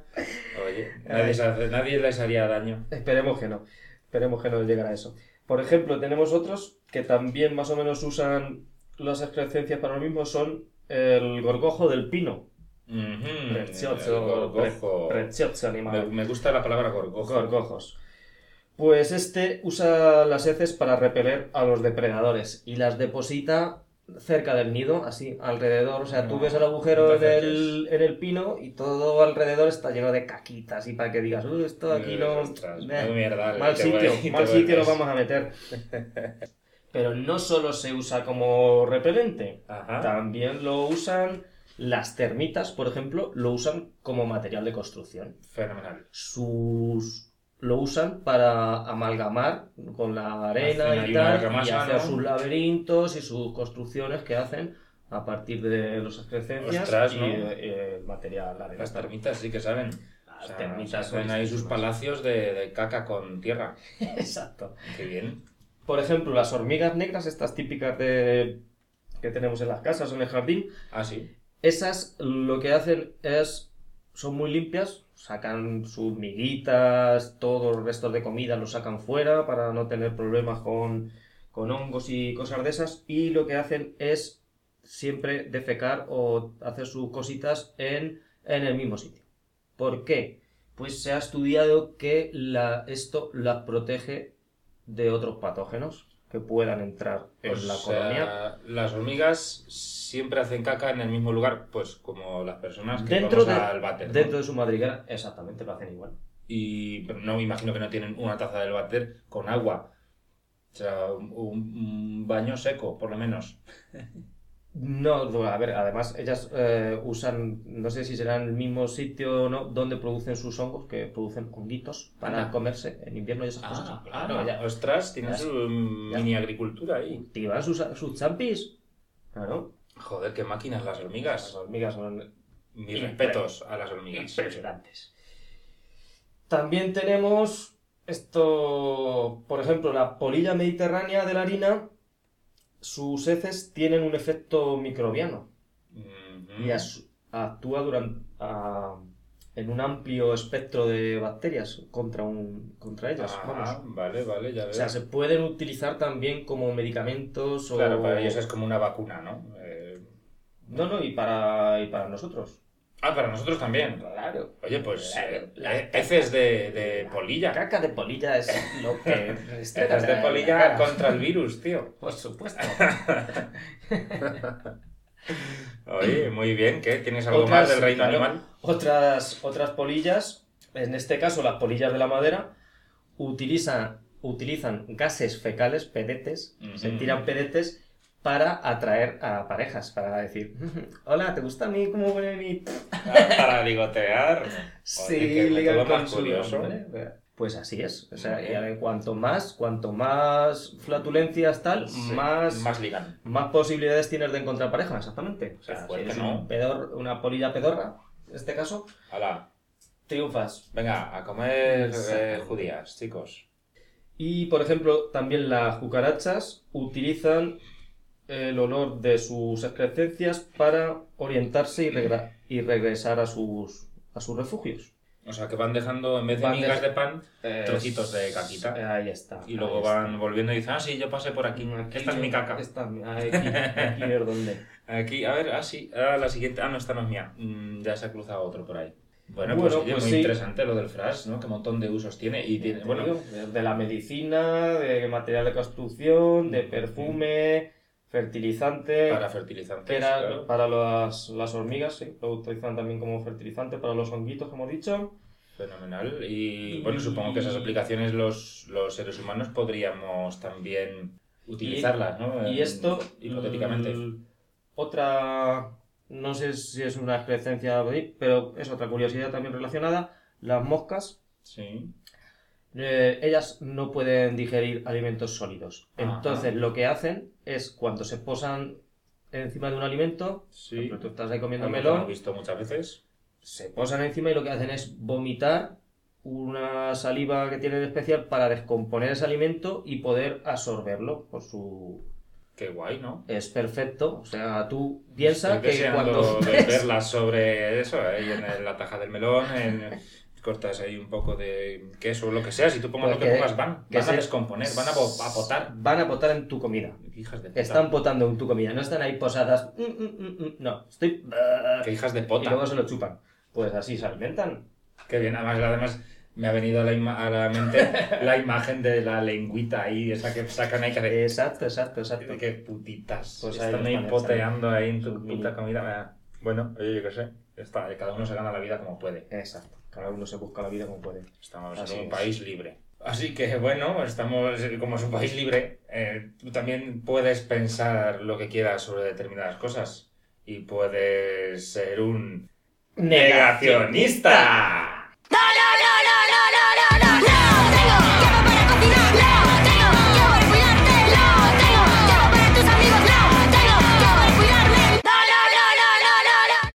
Oye, nadie, se les haría daño. Esperemos que no. Esperemos que no llegara a eso. Por ejemplo, tenemos otros que también más o menos usan las excrescencias para lo mismo, son el gorgojo del pino. El gorgojo. pre- prezioso Me, animal. me gusta la palabra gorgojo. Gorgojos. Pues este usa las heces para repeler a los depredadores y las deposita cerca del nido, así, alrededor. O sea, tú ves el agujero no en el, en el pino y todo alrededor está lleno de caquitas y para que digas, "Uy, esto aquí no... Ostras, eh, mierda, mal sitio, mal sitio lo vamos a meter. Pero no solo se usa como repelente, Ajá. también lo usan las termitas, por ejemplo, lo usan como material de construcción Fenomenal. sus lo usan para amalgamar con la arena y tal y hacer sus laberintos y sus construcciones que hacen a partir de las excrescencias Ostras, y ¿no? eh, el material arena. Las termitas sí que saben. Las O sea, termitas hacen ahí sus palacios de, de caca con tierra. Exacto. Qué bien. Por ejemplo, las hormigas negras, estas típicas de que tenemos en las casas o en el jardín, Ah, sí. Esas lo que hacen es, son muy limpias, sacan sus miguitas, todos los restos de comida los sacan fuera para no tener problemas con, con hongos y cosas de esas, y lo que hacen es siempre defecar o hacer sus cositas en, en el mismo sitio. ¿Por qué? Pues se ha estudiado que la, esto las protege de otros patógenos que puedan entrar en O la sea, colonia. Las hormigas siempre hacen caca en el mismo lugar, pues como las personas que Dentro vamos de- al váter. ¿no? Dentro de su madriguera, exactamente, lo hacen igual. Y no me imagino que no tienen una taza del váter con agua. O sea, un, un baño seco, por lo menos. No, a ver, además ellas eh, usan, no sé si será en el mismo sitio o no, donde producen sus hongos, que producen honguitos para Anda. comerse en invierno y esas cosas. Ah, Claro, claro. ya Ostras, tienen ya- su mm, ya- mini agricultura ahí. cultivan sus, sus champis. Claro, Joder, qué máquinas las las hormigas. hormigas son Mis respetos a las hormigas. impresionantes. También tenemos esto, por ejemplo, la polilla mediterránea de la harina, sus heces tienen un efecto microbiano. Y as- actúa durante, a- en un amplio espectro de bacterias contra, un, contra ellas. Ah, vamos. vale, vale, ya veo. O sea, se pueden utilizar también como medicamentos o... Claro, para ellos es como una vacuna, ¿no? Eh, No, no, y para, y para nosotros. Ah, para nosotros también. Claro. Oye, pues Claro, eh, la eh, heces de, de polilla. Caca de polilla es lo que... Heces de polilla contra el virus, tío. Por supuesto. Oye, muy bien, ¿qué? ¿Tienes algo Otras, más del reino claro, animal? Otras, otras polillas, en este caso las polillas de la madera, utilizan, utilizan gases fecales, pedetes, se tiran pedetes para atraer a parejas, para decir, hola, ¿te gusta a mí cómo huele mi...? Ah, para ligotear. Sí, método con curioso. Pues así es. O sea, cuanto más, cuanto más flatulencias tal, Sí, más, Más ligan. más posibilidades tienes de encontrar pareja, exactamente. O sea, si ¿no? un pedor- una polilla pedorra, en este caso, Hala, triunfas. venga, a comer eh, judías, chicos. Y, por ejemplo, también las cucarachas utilizan el olor de sus excrescencias para orientarse y, regra- y regresar a sus, a sus refugios. O sea, que van dejando, en vez de Van migas de pan, Eh, Trocitos de caquita. Ahí está. y luego van está. volviendo y dicen, ah, sí, yo pasé por aquí. Aquí Esta es mi caca. Esta es mi- aquí, aquí es donde. Aquí, a ver, ah, sí, ah, la siguiente, ah, no, esta no es mía. Mm, ya se ha cruzado otro por ahí. Bueno, pues, oye, pues muy sí. interesante lo del flash, ¿no? Qué montón de usos tiene. Y tiene, bueno, de- de la medicina, de material de construcción, de perfume, fertilizante. para fertilizantes. que era claro. para las, las hormigas, sí, lo utilizan también como fertilizante para los honguitos, como he dicho. Fenomenal. Y bueno, supongo que esas aplicaciones los, los seres humanos podríamos también utilizarlas, ¿no? Y esto, Hipotéticamente. l- otra, no sé si es una excrescencia, pero es otra curiosidad también relacionada, las moscas, Sí. Eh, ellas no pueden digerir alimentos sólidos. Ajá. Entonces lo que hacen es cuando se posan encima de un alimento, Sí. ejemplo, tú estás ahí comiendo melón, hemos visto muchas veces. se posan encima y lo que hacen es vomitar una saliva que tienen especial para descomponer ese alimento y poder absorberlo por su Qué guay, ¿no? es perfecto o sea tú piensas que cuando ver- verlas sobre eso, ahí en la taja del melón, en- cortas ahí un poco de queso o lo que sea, si tú pongas lo que, pongas, van, que van a descomponer, van a, po- a potar. Van a potar en tu comida. Hijas de. Están potando en tu comida, no están ahí posadas. mm, mm, mm, No, estoy. Que hijas de Y pota. luego se lo chupan. Pues así se alimentan. Qué bien, además, además me ha venido a la, ima- a la mente la imagen de la lengüita ahí, esa que sacan ahí que. Exacto, exacto, exacto. Qué putitas. Pues Están ahí están, poteando ahí en tu puta comida. Bueno, oye, yo qué sé. Está, cada uno se gana la vida como puede. Exacto. Cada uno se busca la vida como puede. Estamos Así en un es. país libre. Así que bueno, estamos, como es un país libre, eh, tú también puedes pensar lo que quieras sobre determinadas cosas. Y puedes ser un negacionista.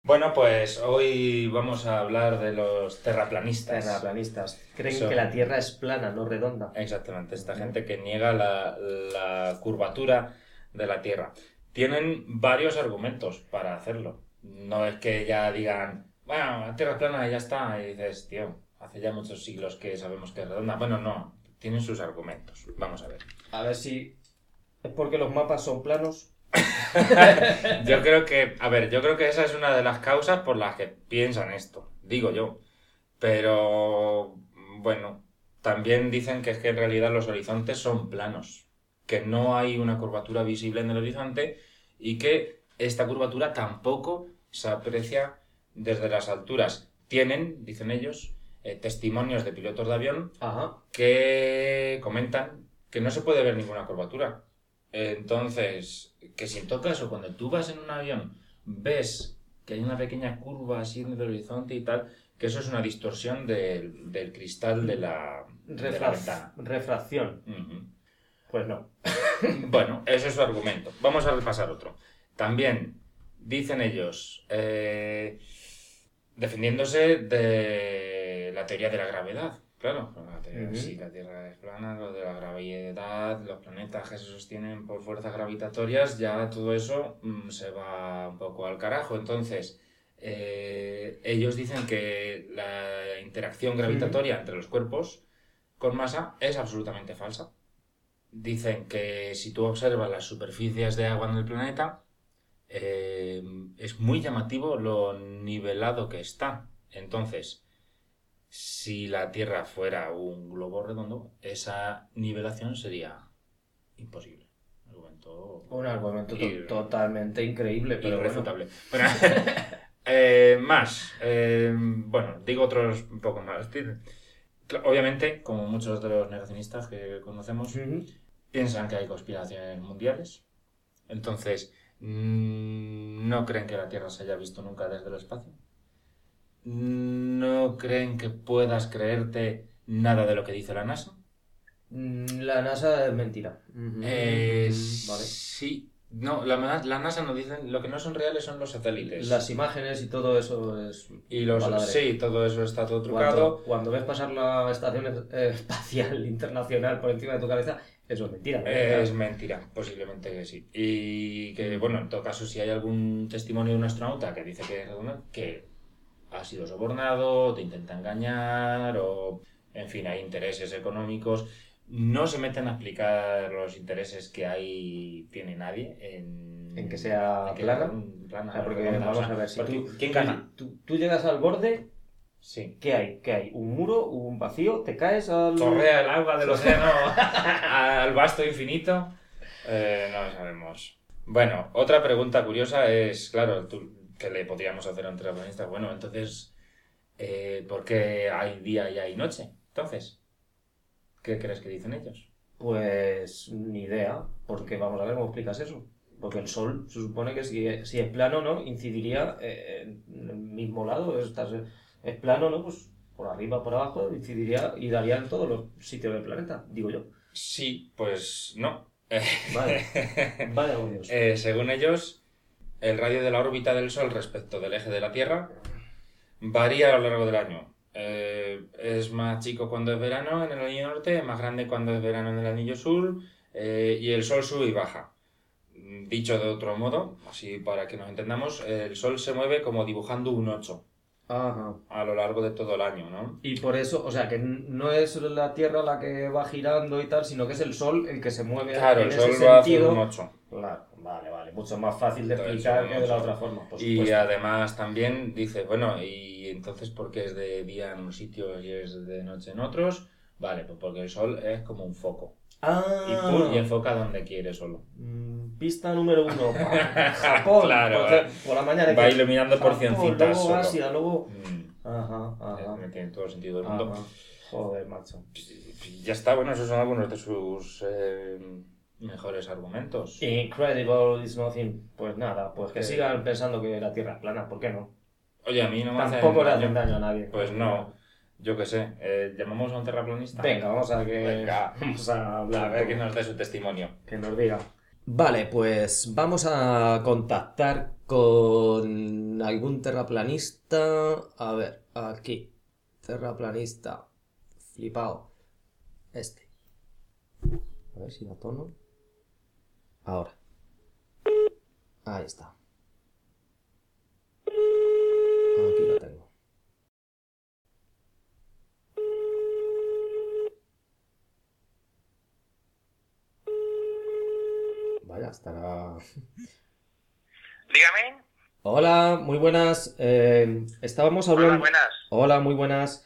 Bueno, pues hoy vamos a hablar de los terraplanistas. Terraplanistas. Creen Eso. que la Tierra es plana, no redonda. Exactamente, esta gente que niega la, la curvatura de la Tierra. Tienen varios argumentos para hacerlo. No es que ya digan, bueno, la Tierra es plana y ya está. Y dices, tío, hace ya muchos siglos que sabemos que es redonda. Bueno, no, tienen sus argumentos. Vamos a ver. A ver si. ¿Es porque los mapas son planos? Yo creo que, a ver, yo creo que esa es una de las causas por las que piensan esto, digo yo. Pero, bueno, también dicen que es que en realidad los horizontes son planos, que no hay una curvatura visible en el horizonte y que esta curvatura tampoco se aprecia desde las alturas. Tienen, dicen ellos, eh, testimonios de pilotos de avión Ajá. que comentan que no se puede ver ninguna curvatura. Entonces, que si en todo caso, cuando tú vas en un avión, ves que hay una pequeña curva así en el horizonte y tal, que eso es una distorsión del, del cristal de la, de la Refra- ventana. refracción. Pues no. Bueno, ese es su argumento. Vamos a repasar otro. También dicen ellos, eh, defendiéndose de la teoría de la gravedad. Claro, la teoría- si la Tierra es plana, lo de la gravedad, los planetas que se sostienen por fuerzas gravitatorias, ya todo eso mm, se va un poco al carajo. Entonces, eh, ellos dicen que la interacción gravitatoria entre los cuerpos con masa es absolutamente falsa. Dicen que si tú observas las superficies de agua en el planeta, eh, es muy llamativo lo nivelado que está. Entonces, si la Tierra fuera un globo redondo, esa nivelación sería imposible. Argumento Un argumento to- totalmente increíble, pero irrefutable. Bueno, eh, más. eh, bueno, digo otros un poco más. Obviamente, como muchos de los negacionistas que conocemos, piensan que hay conspiraciones mundiales. Entonces, mm, no creen que la Tierra se haya visto nunca desde el espacio. No creen que puedas creerte nada de lo que dice la NASA. Mm, La NASA es mentira. Eh, Ujú, Vale. Sí. No, la, la NASA nos dice, lo que no son reales son los satélites. Las imágenes y todo eso es. Y los, Baladre. sí, todo eso está todo trucado. Cuando, cuando ves pasar la estación eh, espacial internacional por encima de tu cabeza, eso es mentira. Es mentira, posiblemente que sí. Y que, bueno, en todo caso, si hay algún testimonio de un astronauta que dice que que ha sido sobornado, te intenta engañar, o, en fin, hay intereses económicos. No se meten a explicar los intereses que hay, tiene nadie en... En que sea en que plana. sea plana, O sea, porque redonda, o vamos sea, a ver, si tú, ¿Quién gana? Tú, tú llegas al borde, Sí. ¿qué hay? ¿Qué hay? ¿Un muro? ¿Un vacío? ¿Te caes al.? Torrea el agua del océano al vasto infinito. Eh, no lo sabemos. Bueno, otra pregunta curiosa es, claro, tú, que le podríamos hacer a un terraplanista. Bueno, entonces, eh, ¿por qué hay día y hay noche? Entonces, ¿qué crees que dicen ellos? Pues ni idea, porque vamos a ver cómo explicas eso. Porque el sol se supone que si, si es plano, ¿no? Incidiría eh, en el mismo lado. Estás, es plano, ¿no? Pues por arriba, por abajo, incidiría y daría en todos los sitios del planeta, digo yo. Sí, pues no. Vale, vale, oh Dios. Eh, según ellos, el radio de la órbita del Sol respecto del eje de la Tierra varía a lo largo del año. Eh, es más chico cuando es verano en el anillo norte, es más grande cuando es verano en el anillo sur, eh, y el Sol sube y baja. Dicho de otro modo, así para que nos entendamos, el Sol se mueve como dibujando un 8. Ajá. a lo largo de todo el año, ¿no? Y por eso, o sea, que no es la Tierra la que va girando y tal, sino que es el Sol el que se mueve Claro, en el ese sol va a hacer sentido. un 8. Claro, vale, vale. Mucho más fácil de explicar son que de la otra forma, por Y supuesto. además también dice, bueno, ¿y entonces por qué es de día en unos sitios y es de noche en otros? Vale, pues porque el sol es como un foco. Ah, Y, pum, y enfoca donde quiere solo. Mm, Pista número uno. Japón. Claro, por, va- por la mañana. Va que- iluminando porcioncitas Luego solo. Asia, luego... Mm, Ajá, ajá. me tiene todo el sentido del mundo. ajá. Joder, macho. Ya está, bueno, esos son algunos de sus eh, mejores argumentos. Incredible is nothing. Pues nada, pues que sigan pensando que la Tierra es plana, ¿por qué no? Oye, a mí no me Tampoco le hacen daño a nadie. Pues no, yo qué sé. eh, ¿Llamamos a un terraplanista? Venga, vamos a que Venga. vamos a hablar. A ver poco. nos dé su testimonio. que nos diga. Vale, pues vamos a contactar con algún terraplanista. A ver, aquí. Terraplanista. Flipado. Este. A ver si da tono. Ahora. Ahí está. Aquí lo tengo. Vaya, estará. Dígame. Hola, muy buenas. Eh, estábamos hablando. Hola, buenas. Hola, muy buenas.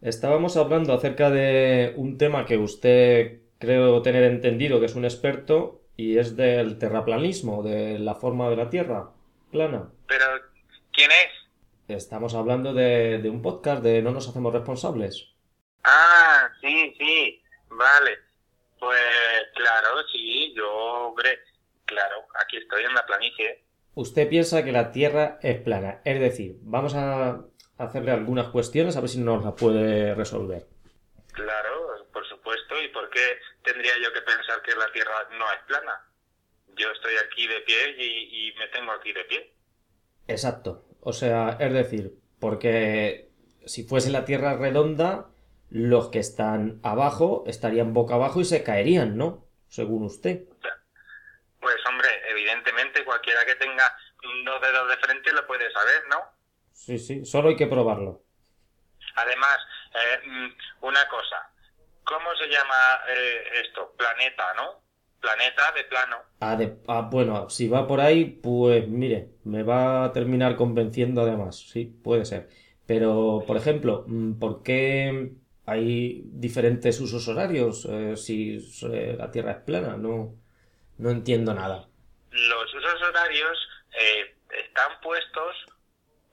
Estábamos hablando acerca de un tema que usted creo tener entendido que es un experto y es del terraplanismo, de la forma de la Tierra plana. Pero, ¿quién es? Estamos hablando de, de un podcast de No nos hacemos responsables. Ah, sí, sí. Vale. Pues, claro, sí, yo, hombre, claro, aquí estoy en la planicie. Usted piensa que la Tierra es plana, es decir, vamos a hacerle algunas cuestiones a ver si nos las puede resolver. Claro, por supuesto. ¿Y por qué tendría yo que pensar que la Tierra no es plana? Yo estoy aquí de pie y, y me tengo aquí de pie. Exacto. O sea, es decir, porque si fuese la Tierra redonda, los que están abajo estarían boca abajo y se caerían, ¿no? Según usted. Pues, hombre, evidentemente cualquiera que tenga dos dedos de frente lo puede saber, ¿no? Sí, sí, solo hay que probarlo. Además, eh, mm, una cosa, ¿cómo se llama eh, esto? Planeta, ¿no? Planeta de plano. Ah, de- ah, bueno, si va por ahí, pues mire, me va a terminar convenciendo además, sí, puede ser. Pero, por ejemplo, mm, ¿por qué hay diferentes usos horarios eh, si eh, la Tierra es plana? No, no entiendo nada. Los usos horarios eh, están puestos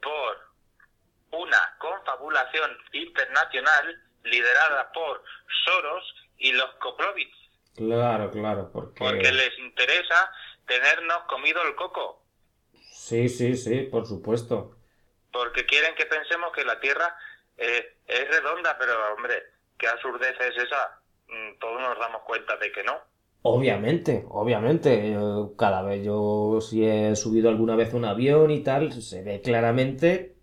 por una confabulación internacional liderada por Soros y los Koplovich, Claro, claro, porque... porque les interesa tenernos comido el coco, Sí, sí, sí, por supuesto. porque quieren que pensemos que la Tierra eh, es redonda, pero hombre, qué absurdez es esa. Mm, Todos nos damos cuenta de que no. Obviamente, obviamente. yo cada vez yo si he subido alguna vez un avión y tal, se ve claramente,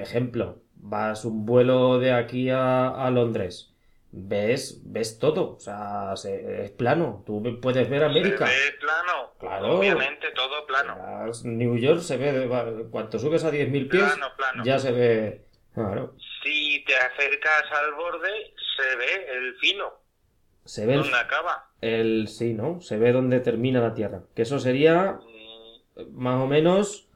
ejemplo, vas un vuelo de aquí a, a Londres, ves, ves todo, o sea, se- es plano, tú puedes ver América. Ve plano, Claro. obviamente todo plano. New York se ve, cuando subes a 10.000 pies, Plano, plano. ya se ve, claro, Si te acercas al borde, se ve el filo, se ve el, donde acaba. el, sí, ¿no? Se ve dónde termina la Tierra, que eso sería Mm, más o menos,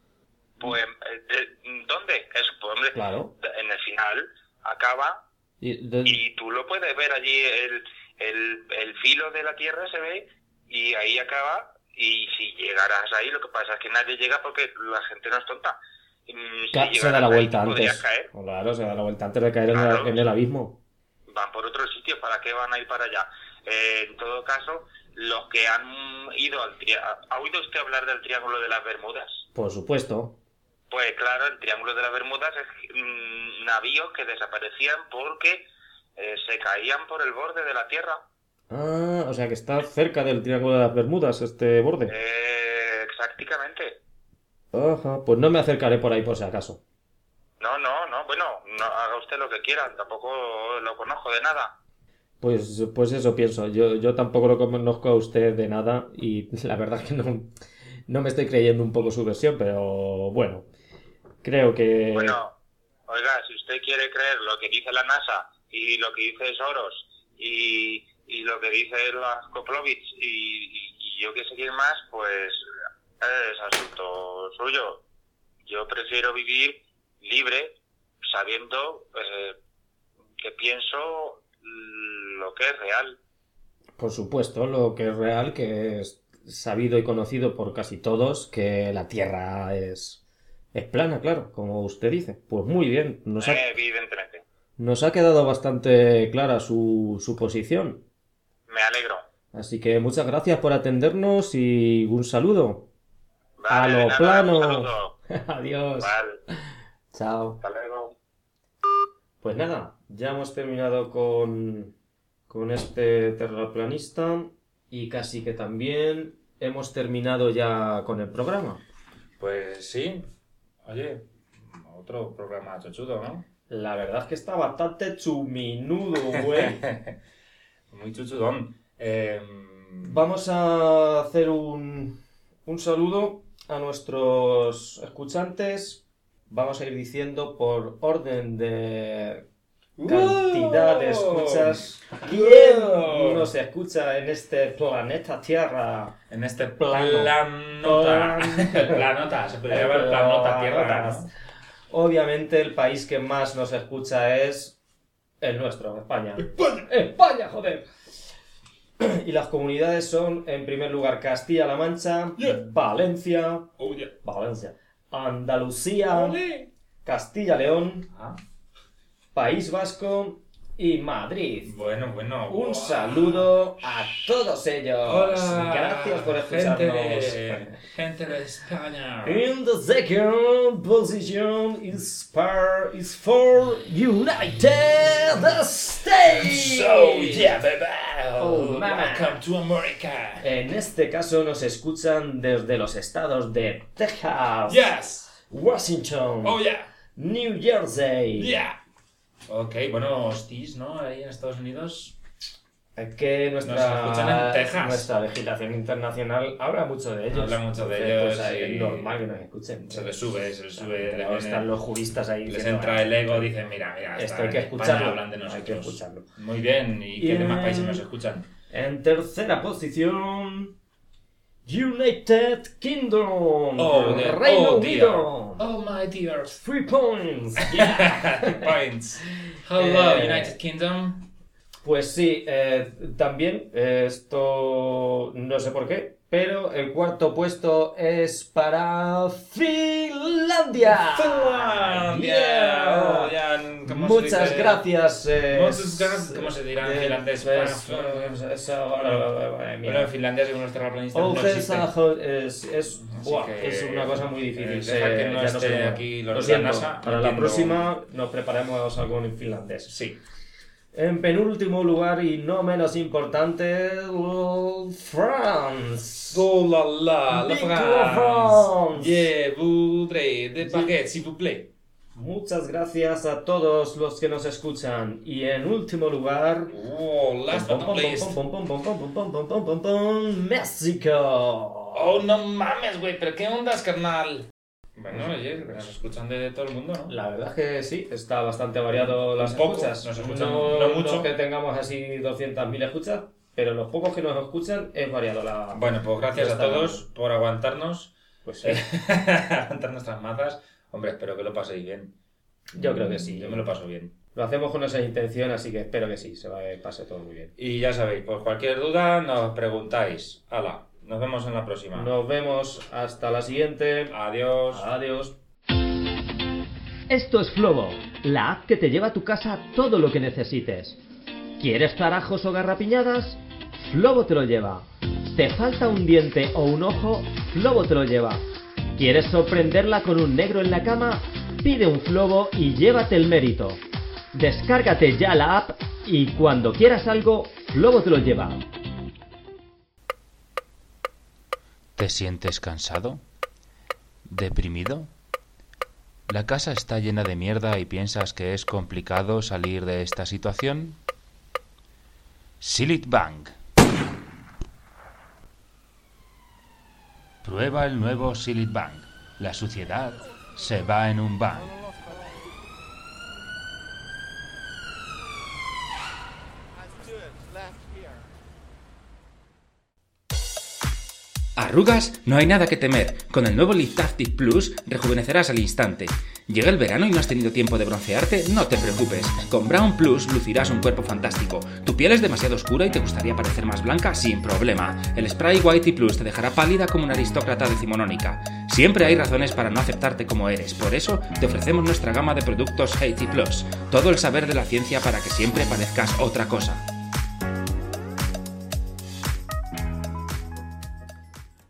Pues, de- ¿dónde? Eso, pues, hombre, claro. en el final acaba Y de- y tú lo puedes ver allí, el, el, el filo de la Tierra se ve y ahí acaba. Y si llegaras ahí, lo que pasa es que nadie llega porque la gente no es tonta. Mm, si se da la vuelta antes. caer. Claro, se da la vuelta antes de caer en, la- Claro. en el abismo. van por otro sitio, ¿para qué van a ir para allá? Eh, en todo caso, los que han ido al triángulo... ¿Ha oído usted hablar del Triángulo de las Bermudas? Por supuesto. Pues claro, el Triángulo de las Bermudas es mm, navíos que desaparecían porque eh, se caían por el borde de la Tierra. Ah, o sea que está cerca del Triángulo de las Bermudas, este borde. Eh, exactamente. Ajá, pues no me acercaré por ahí por si acaso. No, no, no, bueno, no haga usted lo que quiera, tampoco lo conozco de nada. Pues, pues eso pienso. Yo, yo tampoco lo conozco a usted de nada y la verdad que no, no me estoy creyendo un poco su versión, pero bueno, creo que... Bueno, Oiga, si usted quiere creer lo que dice la NASA y lo que dice Soros y, y lo que dice la Koplovich y, y- y yo qué sé quién más, pues es asunto suyo. Yo prefiero vivir libre sabiendo eh, que pienso lo que es real. Por supuesto, lo que es real, que es sabido y conocido por casi todos, que la Tierra es, es plana, claro, como usted dice. Pues muy bien, nos ha, Evidentemente. nos ha quedado bastante clara su, su posición. Me alegro. Así que muchas gracias por atendernos y un saludo. Vale, A lo nada, plano. un saludo. Adiós. Vale, Chao. hasta luego. Pues nada, ya hemos terminado con, con este terraplanista y casi que también hemos terminado ya con el programa. Pues sí. Oye, otro programa chochudo, ¿no? La verdad es que está bastante chuminudo, güey. Muy chuchudón. Eh, Vamos a hacer un, un saludo a nuestros escuchantes. Vamos a ir diciendo por orden de cantidad de escuchas. ¿Quién nos escucha en este planeta Tierra? En este Plano. planota. Plan- planota, se podría llamar planota tierra. Obviamente el país que más nos escucha es el nuestro, España. España, España, joder. Y las comunidades son, en primer lugar, Castilla-La Mancha, Valencia, Oh, yeah. Valencia, Andalucía, Ole. Castilla-León, Ah, País Vasco y Madrid. bueno, bueno. Un saludo a todos ellos. Hola. Gracias por Gente escucharnos. de, gente de España. In the second position is par is for United States. So, yeah, baby. Oh. Welcome to America. En este caso nos escuchan desde los estados de Texas, Yes. Washington, Oh, yeah. New Jersey. Yeah. Ok, bueno, hostis, ¿no? Ahí en Estados Unidos. Es que nuestra, Nos en Texas. nuestra legislación internacional habla mucho de ellos. Habla mucho de Entonces, ellos Pues y- es normal que nos escuchen. Se les sube, se les sube. Le están los juristas ahí. les entra "Ah, el ego, dicen, mira, mira, Esto hay que escucharlo. hablan de Hay que escucharlo. Muy bien, ¿y qué demás países nos escuchan? En tercera posición, United Kingdom. Oh, de- Reino oh, dear. Unido. Oh, my dears. Three points. Yeah, points. Hello, Eh, United Kingdom. Pues sí, eh, también eh, esto no sé por qué, pero el cuarto puesto es para Finlandia. Finlandia. Oh, ¿cómo se Muchas dice? gracias. eh, Muchas gracias. ¿Cómo se dirá en eh, finlandés? pues, Bueno, eh. Bueno, en Finlandia, según los terraplanistas, no Ojes existe. ajo- es, es, buah, que, es una cosa muy eh, difícil. se- que no ya esté cómo. aquí Lo la siento, NASA, para no la próxima nos preparemos algo en finlandés. Sí. En penúltimo lugar y no menos importante, France. Oh la la, la France. France. Yeah, voudrais de baguette, s'il vous plaît. Muchas gracias a todos los que nos escuchan. Y en último lugar, México. Oh, no mames, güey, pero qué ondas, carnal. Bueno, oye, nos escuchan de todo el mundo, ¿no? La verdad es que sí, está bastante variado las escuchas. nos escuchan, no, no mucho. que tengamos así 200.000 escuchas, pero los pocos que nos escuchan es variado la... Bueno, pues gracias a todos por aguantarnos. Pues sí, aguantar nuestras mazas. Hombre, espero que lo paséis bien. yo creo que sí. Yo me lo paso bien. Lo hacemos con esa intención, así que espero que sí, se va, pase todo muy bien. Y ya sabéis, por cualquier duda nos preguntáis. Hala, nos vemos en la próxima. Nos vemos hasta la siguiente. Adiós. Adiós. Esto es Flobo, la app que te lleva a tu casa todo lo que necesites. ¿Quieres zarajos o garrapiñadas? Flobo te lo lleva. ¿Te falta un diente o un ojo? Flobo te lo lleva. ¿Quieres sorprenderla con un negro en la cama? Pide un Flobo y llévate el mérito. Descárgate ya la app y cuando quieras algo, Flobo te lo lleva. ¿Te sientes cansado? ¿Deprimido? ¿La casa está llena de mierda y piensas que es complicado salir de esta situación? Silit Bang. Prueba el nuevo Silit Bang. La suciedad se va en un bang. ¿Arrugas? No hay nada que temer. Con el nuevo Lift Active Plus rejuvenecerás al instante. ¿Llega el verano y no has tenido tiempo de broncearte? No te preocupes. Con Brown Plus lucirás un cuerpo fantástico. ¿Tu piel es demasiado oscura y te gustaría parecer más blanca? Sin problema. El spray Whitey Plus te dejará pálida como una aristócrata decimonónica. Siempre hay razones para no aceptarte como eres. Por eso te ofrecemos nuestra gama de productos Haiti Plus. Todo el saber de la ciencia para que siempre parezcas otra cosa.